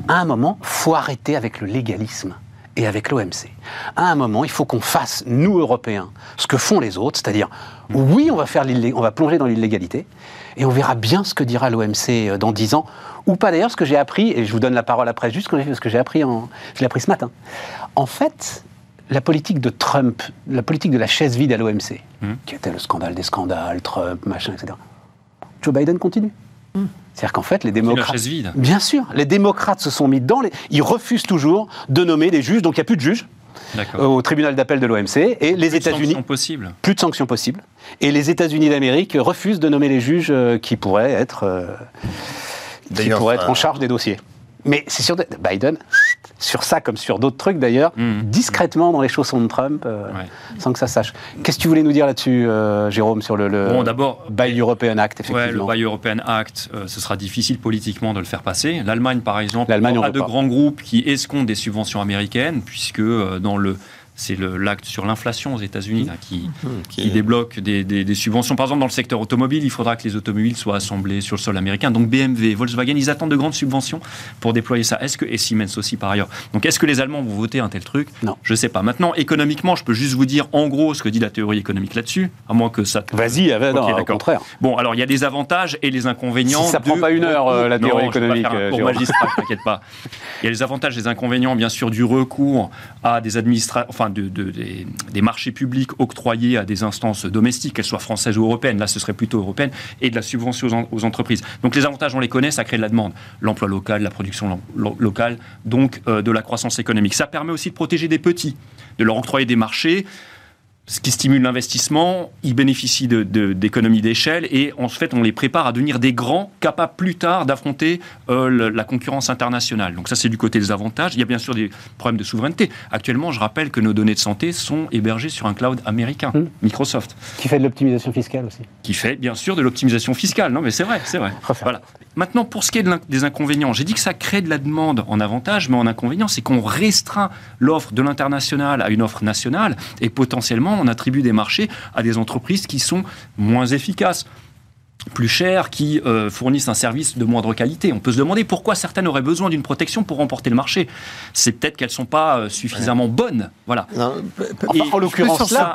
à un moment, faut arrêter avec le légalisme et avec l'OMC. À un moment, il faut qu'on fasse, nous Européens, ce que font les autres, c'est-à-dire, oui, on va, faire on va plonger dans l'illégalité, et on verra bien ce que dira l'OMC euh, dans dix ans, ou pas d'ailleurs, ce que j'ai appris, et je vous donne la parole après, juste ce que j'ai appris, en, je l'ai appris ce matin. En fait, la politique de Trump, la politique de la chaise vide à l'OMC, hmm. qui était le scandale des scandales, Trump, machin, etc. Joe Biden continue. C'est-à-dire qu'en fait, les démocrates. Vide. Bien sûr, les démocrates se sont mis dans les. Ils refusent toujours de nommer des juges, donc il n'y a plus de juges au tribunal d'appel de l'OMC et les États-Unis. Plus de sanctions possibles. Et les États-Unis d'Amérique refusent de nommer les juges euh, qui pourraient être. Euh, qui pourraient être en charge des dossiers. Mais c'est sûr, Biden, sur ça comme sur d'autres trucs d'ailleurs, mmh. discrètement dans les chaussons de Trump, euh, sans que ça sache. Qu'est-ce que tu voulais nous dire là-dessus, euh, Jérôme, sur le, bon, d'abord, Buy European Act, effectivement ouais, le Buy European Act, euh, ce sera difficile politiquement de le faire passer. L'Allemagne, par exemple, a de grands groupes qui escomptent des subventions américaines, puisque dans le c'est l'acte sur l'inflation aux États-Unis mmh. qui, mmh. qui, débloque des, subventions. Par exemple, dans le secteur automobile, il faudra que les automobiles soient assemblées sur le sol américain. Donc BMW, Volkswagen, ils attendent de grandes subventions pour déployer ça. Est-ce que et Siemens aussi par ailleurs. Donc est-ce que les Allemands vont voter un tel truc? Non. Je ne sais pas. Maintenant, économiquement, je peux juste vous dire en gros ce que dit la théorie économique là-dessus, à moins que ça. Vas-y, au contraire. Bon, alors il y a des avantages et les inconvénients. Si ça prend pas une heure euh, la théorie économique. pour magistrat, t'inquiète pas. Il y a les avantages et les inconvénients, bien sûr, du recours à des administrations, enfin de, des des, marchés publics octroyés à des instances domestiques, qu'elles soient françaises ou européennes, là ce serait plutôt européenne, et de la subvention aux, entreprises. Donc les avantages, on les connaît, ça crée de la demande. L'emploi local, la production locale, donc euh, de la croissance économique. Ça permet aussi de protéger des petits, de leur octroyer des marchés ce qui stimule l'investissement, ils bénéficient d'économies de, d'échelle et en fait on les prépare à devenir des grands capables plus tard d'affronter euh, la concurrence internationale. Donc ça c'est du côté des avantages. Il y a bien sûr des problèmes de souveraineté. Actuellement je rappelle que nos données de santé sont hébergées sur un cloud américain, hmm. Microsoft. Qui fait de l'optimisation fiscale aussi. Qui fait bien sûr de l'optimisation fiscale. Non mais c'est vrai, c'est vrai. Voilà. Maintenant pour ce qui est des inconvénients, j'ai dit que ça crée de la demande en avantage, mais en inconvénient c'est qu'on restreint l'offre de l'international à une offre nationale et potentiellement on attribue des marchés à des entreprises qui sont moins efficaces plus chères, qui euh, fournissent un service de moindre qualité. On peut se demander pourquoi certaines auraient besoin d'une protection pour remporter le marché. C'est peut-être qu'elles ne sont pas euh, suffisamment bonnes. Voilà. en l'occurrence là,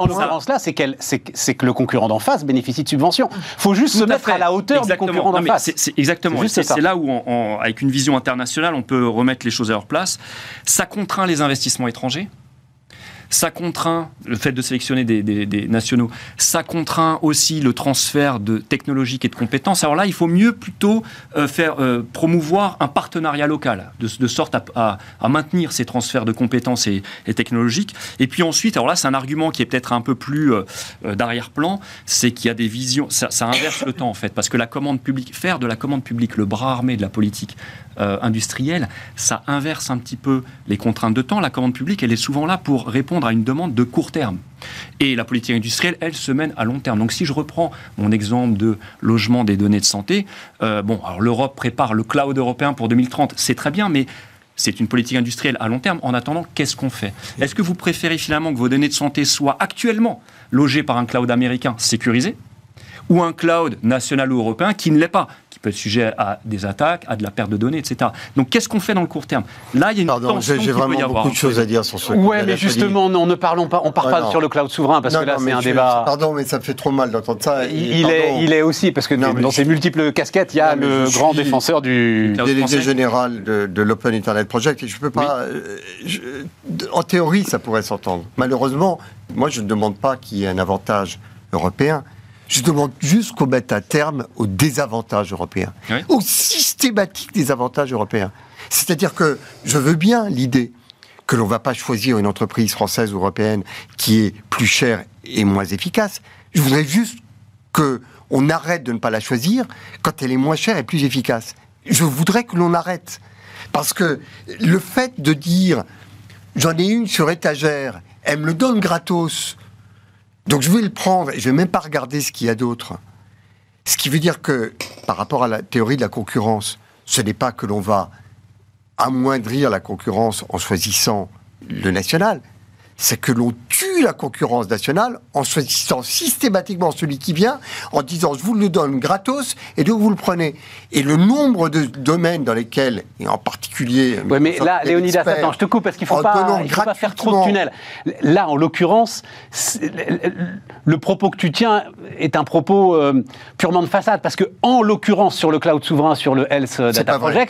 là c'est, c'est, que le concurrent d'en face bénéficie de subventions. Il faut juste se mettre à la hauteur du concurrent d'en face. C'est, exactement. C'est, là où, avec une vision internationale, on peut remettre les choses à leur place. Ça contraint les investissements étrangers. Ça contraint le fait de sélectionner des, nationaux. Ça contraint aussi le transfert de technologiques et de compétences. Alors là, il faut mieux plutôt euh, faire euh, promouvoir un partenariat local, de, sorte à, maintenir ces transferts de compétences et, technologiques. Et puis ensuite, alors là, c'est un argument qui est peut-être un peu plus euh, d'arrière-plan, c'est qu'il y a des visions. Ça, ça, inverse le temps en fait, parce que la commande publique, faire de la commande publique le bras armé de la politique industrielle, ça inverse un petit peu les contraintes de temps. La commande publique, elle est souvent là pour répondre à une demande de court terme. Et la politique industrielle, elle, se mène à long terme. Donc si je reprends mon exemple de logement des données de santé, euh, bon, alors l'Europe prépare le cloud européen pour 2030, c'est très bien, mais c'est une politique industrielle à long terme. En attendant, qu'est-ce qu'on fait? Est-ce que vous préférez finalement que vos données de santé soient actuellement logées par un cloud américain sécurisé ou un cloud national ou européen qui ne l'est pas? Peut être sujet à des attaques, à de la perte de données, etc. Donc qu'est-ce qu'on fait dans le court terme? Là, il y a une Pardon, tension j'ai vraiment y avoir beaucoup de choses à dire sur ce. Ouais, mais justement, non, ne parlons pas, on part Ouais, pas non. sur le cloud souverain parce Non, que là non, c'est un je- débat. Pardon, mais ça me fait trop mal d'entendre ça. Il est, il est aussi parce que Non, dans je- ses multiples casquettes, il y a le grand défenseur du. Cloud délégué général de, de l'Open Internet Project et je peux pas. euh, je- en théorie, ça pourrait s'entendre. Malheureusement, moi, je ne demande pas qu'il y ait un avantage européen. Je demande juste qu'on mette un terme aux désavantages européens, Oui. aux systématiques désavantages européens. C'est-à-dire que je veux bien l'idée que l'on ne va pas choisir une entreprise française ou européenne qui est plus chère et moins efficace. Je voudrais juste que on arrête de ne pas la choisir quand elle est moins chère et plus efficace. Je voudrais que l'on arrête. Parce que le fait de dire j'en ai une sur étagère, elle me le donne gratos, donc je vais le prendre et je vais même pas regarder ce qu'il y a d'autre. Ce qui veut dire que, par rapport à la théorie de la concurrence, ce n'est pas que l'on va amoindrir la concurrence en choisissant le national, c'est que l'on tue la concurrence nationale en choisissant systématiquement celui qui vient, en disant je vous le donne gratos et donc vous le prenez. Et le nombre de domaines dans lesquels, et en particulier... Ouais, mais là, Léonidas, attends, je te coupe parce qu'il faut pas, il faut pas faire trop de tunnels. Là, en l'occurrence, le, propos que tu tiens est un propos euh, purement de façade parce que, en l'occurrence, sur le cloud souverain, sur le Health Data pas vrai.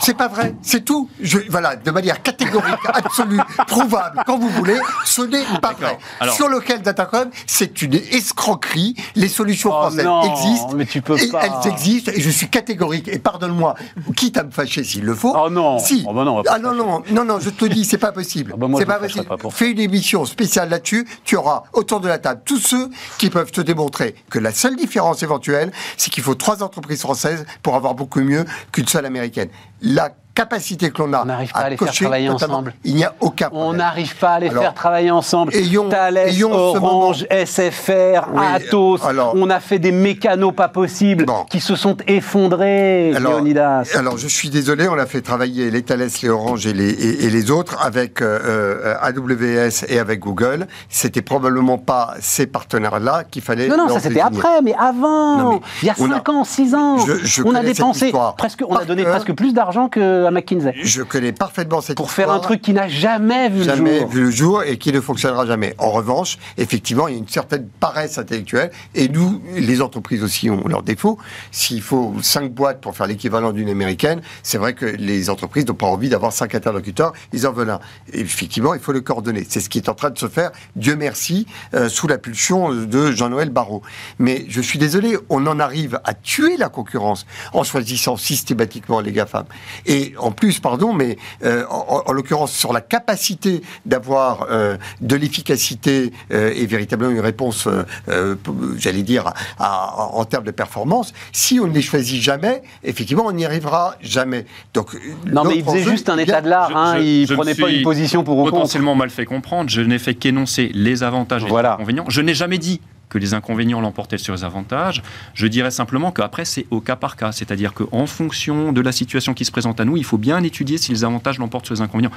C'est pas vrai, c'est tout. Je, voilà, de manière catégorique, absolue, prouvable, quand vous voulez, ce n'est pas vrai. Alors- Sur lequel Datacom, c'est une escroquerie. Les solutions Oh françaises non, existent. mais tu peux et pas. Elles existent et je suis catégorique. Et pardonne-moi, quitte à me fâcher s'il le faut. Oh non. Si. Oh bah non, ah non, non, non, non, je te dis, c'est pas possible. Ah bah c'est pas possible. pas. Fais une émission spéciale là-dessus. Tu auras autour de la table tous ceux qui peuvent te démontrer que la seule différence éventuelle, c'est qu'il faut trois entreprises françaises pour avoir beaucoup mieux qu'une seule américaine. La capacité que l'on a On n'arrive pas à les faire travailler ensemble. Il n'y a aucun on problème. n'arrive pas à les Alors, faire travailler ensemble. ayons- Thales, ayons Orange, SFR, Oui, Atos, alors- on a fait des mécanos pas possibles Bon. qui se sont effondrés, Alors, Léonidas. alors, je suis désolé, on a fait travailler les Thales, les Orange et les, et, et les autres avec euh, euh, AWS et avec Google. C'était probablement pas ces partenaires-là qu'il fallait. Non, non, ça c'était après, mais avant, Non, mais il y a on a- 5 ans, 6 ans, Je- je on a dépensé presque, on a donné presque plus d'argent qu'à McKinsey Je connais parfaitement cette pour faire un truc qui n'a jamais vu jamais le jour. vu le jour et qui ne fonctionnera jamais. En revanche, effectivement, il y a une certaine paresse intellectuelle et nous, les entreprises aussi ont leurs défauts. S'il faut cinq boîtes pour faire l'équivalent d'une américaine, c'est vrai que les entreprises n'ont pas envie d'avoir cinq interlocuteurs, ils en veulent un. Et effectivement, il faut le coordonner. C'est ce qui est en train de se faire, Dieu merci, euh, sous la pulsion de Jean-Noël Barrot. Mais je suis désolé, on en arrive à tuer la concurrence en choisissant systématiquement les GAFAM. Et en plus, pardon, mais euh, en, en l'occurrence sur la capacité d'avoir euh, de l'efficacité euh, et véritablement une réponse, euh, euh, j'allais dire, à- à- en termes de performance, si on ne les choisit jamais, effectivement, on n'y arrivera jamais. Donc, Non, mais il faisait enjeu, juste un eh état de l'art, Je- hein, il me prenait pas une position pour ou contre. potentiellement mal fait comprendre. Je n'ai fait qu'énoncer les avantages et Voilà. les inconvénients. Je n'ai jamais dit que les inconvénients l'emportaient sur les avantages. Je dirais simplement qu'après, c'est au cas par cas. C'est-à-dire qu'en fonction de la situation qui se présente à nous, il faut bien étudier si les avantages l'emportent sur les inconvénients.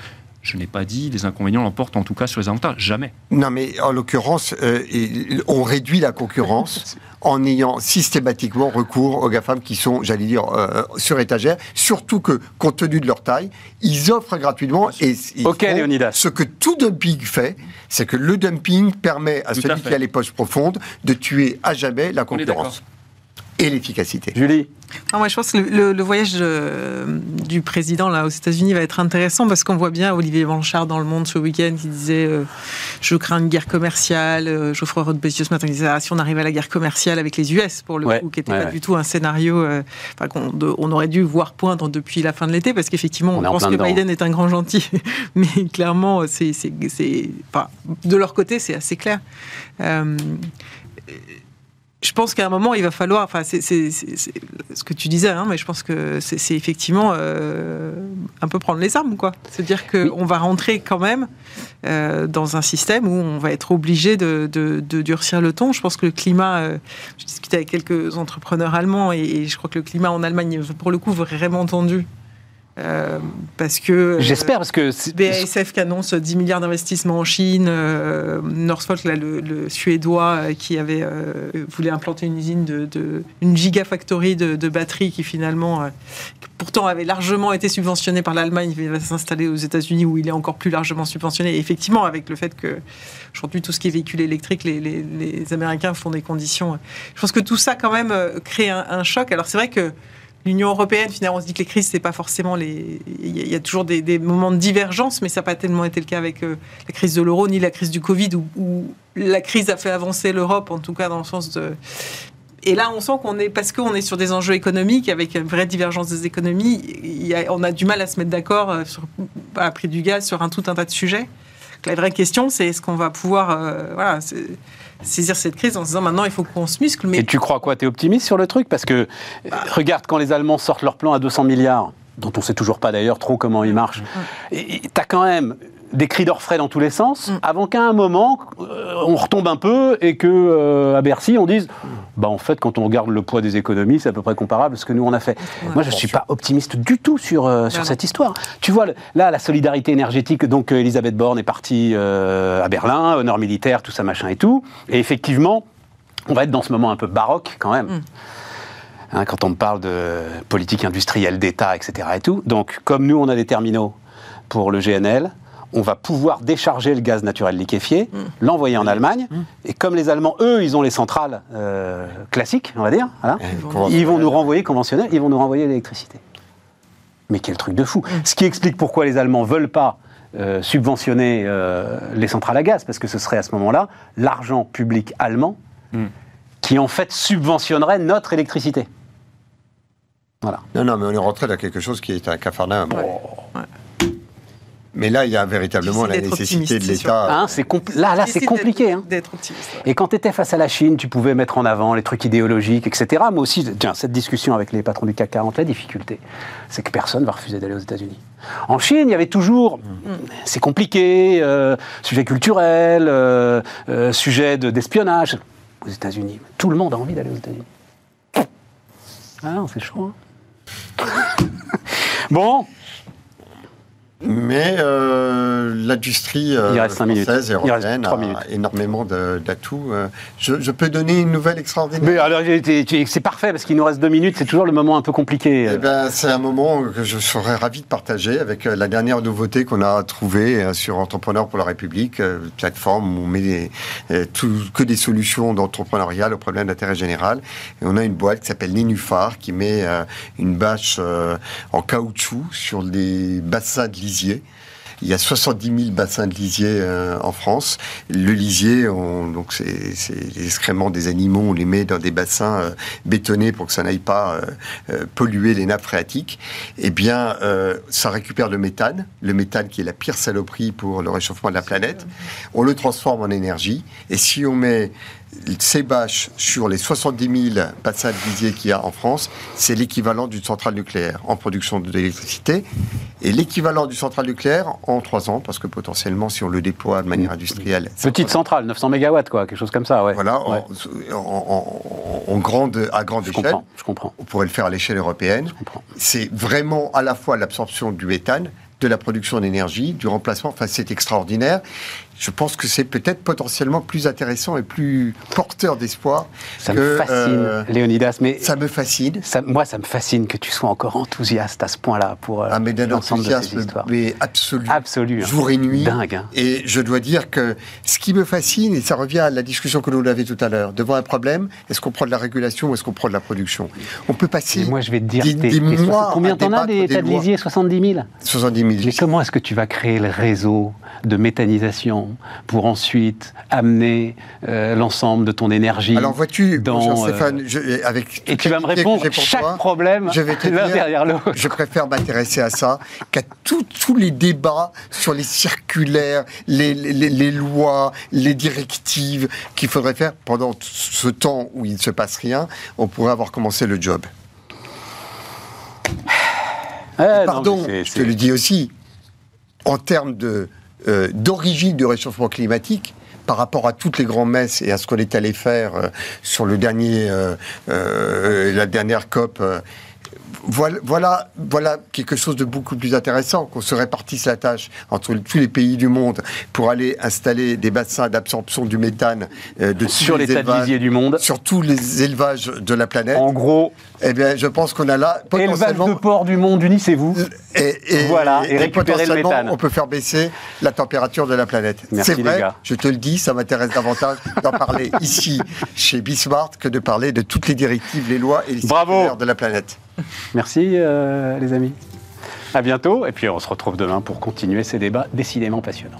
Je n'ai pas dit les inconvénients l'emportent en tout cas sur les avantages. Jamais. Non, mais en l'occurrence, euh, on réduit la concurrence en ayant systématiquement recours aux GAFAM qui sont, j'allais dire, euh, sur étagère. Surtout que, compte tenu de leur taille, ils offrent gratuitement. Et ils Ok, font Léonidas. Ce que tout dumping fait, c'est que le dumping permet à Tout celui qui a les poches profondes de tuer à jamais la On est concurrence et l'efficacité. Julie Ah, moi, je pense que le, le- le voyage euh, du président là aux États-Unis va être intéressant parce qu'on voit bien Olivier Blanchard dans Le Monde ce week-end qui disait euh, je crains une guerre commerciale. Euh, Geoffroy Roth Bézieux ce matin disait ah, si on arrive à la guerre commerciale avec les US pour le Ouais, coup, qui n'était ouais, pas ouais. du tout un scénario euh, enfin, qu'on de- on aurait dû voir poindre depuis la fin de l'été parce qu'effectivement On pense que dedans. Biden est un grand gentil, mais clairement c'est c'est c'est- enfin, de leur côté c'est assez clair. Je pense qu'à un moment, il va falloir. Enfin, c'est ce que tu disais, hein, mais je pense que c'est effectivement euh, un peu prendre les armes, quoi. C'est-à-dire qu'on va rentrer quand même euh, dans un système où on va être obligé de, de- de durcir le ton. Je pense que le climat. euh, je discutais avec quelques entrepreneurs allemands et, et je crois que le climat en Allemagne est pour le coup vraiment tendu. Euh, parce que j'espère parce que BASF qui annonce 10 milliards d'investissements en Chine, euh, Northvolt là, le, suédois euh, qui avait voulait implanter une usine de, de une gigafactory de, de batteries qui finalement pourtant avait largement été subventionné par l'Allemagne, il va s'installer aux États-Unis où il est encore plus largement subventionné. Et effectivement, avec le fait que aujourd'hui tout ce qui est véhicule électrique, les, les, les, Américains font des conditions. Je pense que tout ça quand même crée un, un choc. Alors c'est vrai que l'Union européenne, finalement, on se dit que les crises, c'est pas forcément les. Il y a toujours des, moments de divergence, mais ça n'a pas tellement été le cas avec euh, la crise de l'euro ni la crise du Covid, où, la crise a fait avancer l'Europe, en tout cas dans le sens de. Et là, on sent qu'on est, parce qu'on est sur des enjeux économiques, avec une vraie divergence des économies, on a du mal à se mettre d'accord euh, sur à prix du gaz, sur un tout un tas de sujets. la vraie question, c'est est-ce qu'on va pouvoir. Euh, saisir cette crise en se disant maintenant il faut qu'on se muscle. Mais... Et tu crois quoi? Tu es optimiste sur le truc? Parce que bah. regarde quand les Allemands sortent leur plan à 200 milliards, dont on ne sait toujours pas d'ailleurs trop comment il marche, tu as quand même des cris d'orfraie dans tous les sens, mm. avant qu'à un moment, euh, on retombe un peu et que euh, à Bercy, on dise bah en fait, quand on regarde le poids des économies, c'est à peu près comparable à ce que nous on a fait. Moi, je ne suis pas optimiste du tout sur, euh, sur cette histoire. Tu vois, là, la solidarité énergétique, donc Elisabeth Borne est partie à Berlin, honneur militaire, tout ça, machin et tout. Et effectivement, on va être dans ce moment un peu baroque quand même. Mm. Hein, quand on parle de politique industrielle d'État, etc. Et tout. Donc, comme nous, on a des terminaux pour le GNL, on va pouvoir décharger le gaz naturel liquéfié, mm. l'envoyer en Allemagne, mm. et comme les Allemands, eux, ils ont les centrales euh, classiques, on va dire, ils vont nous renvoyer conventionnels, ils vont nous renvoyer l'électricité. Mais quel truc de fou mm. Ce qui explique pourquoi les Allemands veulent pas euh, subventionner euh, les centrales à gaz, parce que ce serait à ce moment-là l'argent public allemand qui en fait subventionnerait notre électricité. Voilà. Non, non, mais on est rentré dans quelque chose qui est un cafarnaum. Mais là, il y a véritablement la nécessité de l'État. Hein, là, là c'est compliqué. Hein. Et quand tu étais face à la Chine, tu pouvais mettre en avant les trucs idéologiques, etc. Mais aussi, tiens, cette discussion avec les patrons du CAC 40, la difficulté, c'est que personne ne va refuser d'aller aux États-Unis. En Chine, il y avait toujours, mm. c'est compliqué, euh, sujet culturel, euh, euh, sujet d'espionnage. aux États-Unis, tout le monde a envie d'aller aux États-Unis. Ah, c'est chaud. Hein. bon, mais euh, l'industrie euh, française et européenne a énormément d'atouts. Euh. Je, peux donner une nouvelle extraordinaire? alors, c'est parfait parce qu'il nous reste deux minutes. C'est toujours le moment un peu compliqué. Eh ben, c'est un moment que je serais ravi de partager avec la dernière nouveauté qu'on a trouvée sur Entrepreneurs pour la République, plateforme où on met que des solutions d'entrepreneuriat au problème d'intérêt général. Et on a une boîte qui s'appelle Nénuphar qui met une bâche en caoutchouc sur les bassins de lisier. Il y a 70 000 bassins de lisier euh, en France. Le lisier, donc c'est les excréments des animaux, on les met dans des bassins euh, bétonnés pour que ça n'aille pas euh, polluer les nappes phréatiques. Eh bien, ça récupère le méthane, le méthane qui est la pire saloperie pour le réchauffement de la planète. On le transforme en énergie. Et si on met ces bâches sur les 70 000 bassins de lisier qu'il y a en France, c'est l'équivalent d'une centrale nucléaire en production d'électricité. Et l'équivalent du centrale nucléaire en trois ans, parce que potentiellement, si on le déploie de manière industrielle. Petite centrale, 900 MW, quoi, quelque chose comme ça, ouais. Voilà, En, grande, à grande échelle. je comprends. On pourrait le faire à l'échelle européenne. C'est vraiment à la fois l'absorption du méthane, de la production d'énergie, du remplacement. Enfin, c'est extraordinaire je pense que c'est peut-être potentiellement plus intéressant et plus porteur d'espoir. Ça me fascine, euh, Léonidas. Mais ça me fascine. moi, ça me fascine que tu sois encore enthousiaste à ce point-là pour euh, ah, mais l'ensemble de ces histoires. Mais absolu. Absolu. Hein. Jour et nuit. Dingue. Hein. Et je dois dire que ce qui me fascine, et ça revient à la discussion que nous avions tout à l'heure, devant un problème, est-ce qu'on prend de la régulation ou est-ce qu'on prend de la production? On peut passer. moi, je vais te dire, des, mois combien t'en as des tas de lisiers 70 000 70 000. Mais comment est-ce que tu vas créer le réseau de méthanisation pour ensuite amener euh, l'ensemble de ton énergie. Alors vois-tu, dans, Stéphane, euh, avec et tu vas me répondre chaque problème je vais te dire, derrière l'autre. Je préfère m'intéresser à ça qu'à tous les débats sur les circulaires, les, les, lois, les directives qu'il faudrait faire pendant ce temps où il ne se passe rien. On pourrait avoir commencé le job. pardon, je te le dis aussi, en termes de euh, d'origine du réchauffement climatique par rapport à toutes les grandes messes et à ce qu'on est allé faire euh, sur le dernier, euh, la dernière COP voilà, voilà, voilà, quelque chose de beaucoup plus intéressant, qu'on se répartisse la tâche entre tous les pays du monde pour aller installer des bassins d'absorption du méthane de sur les, élevages, du monde, sur tous les élevages de la planète. En gros, eh bien, je pense qu'on a là potentiellement élevage de porc du monde, unissez-vous. Et, et, voilà, et, récupérer le méthane. On peut faire baisser la température de la planète. C'est vrai, je te le dis, ça m'intéresse davantage d'en parler ici chez Bismart que de parler de toutes les directives, les lois et les Bravo. de la planète. Merci euh, les amis. À bientôt et puis on se retrouve demain pour continuer ces débats décidément passionnants.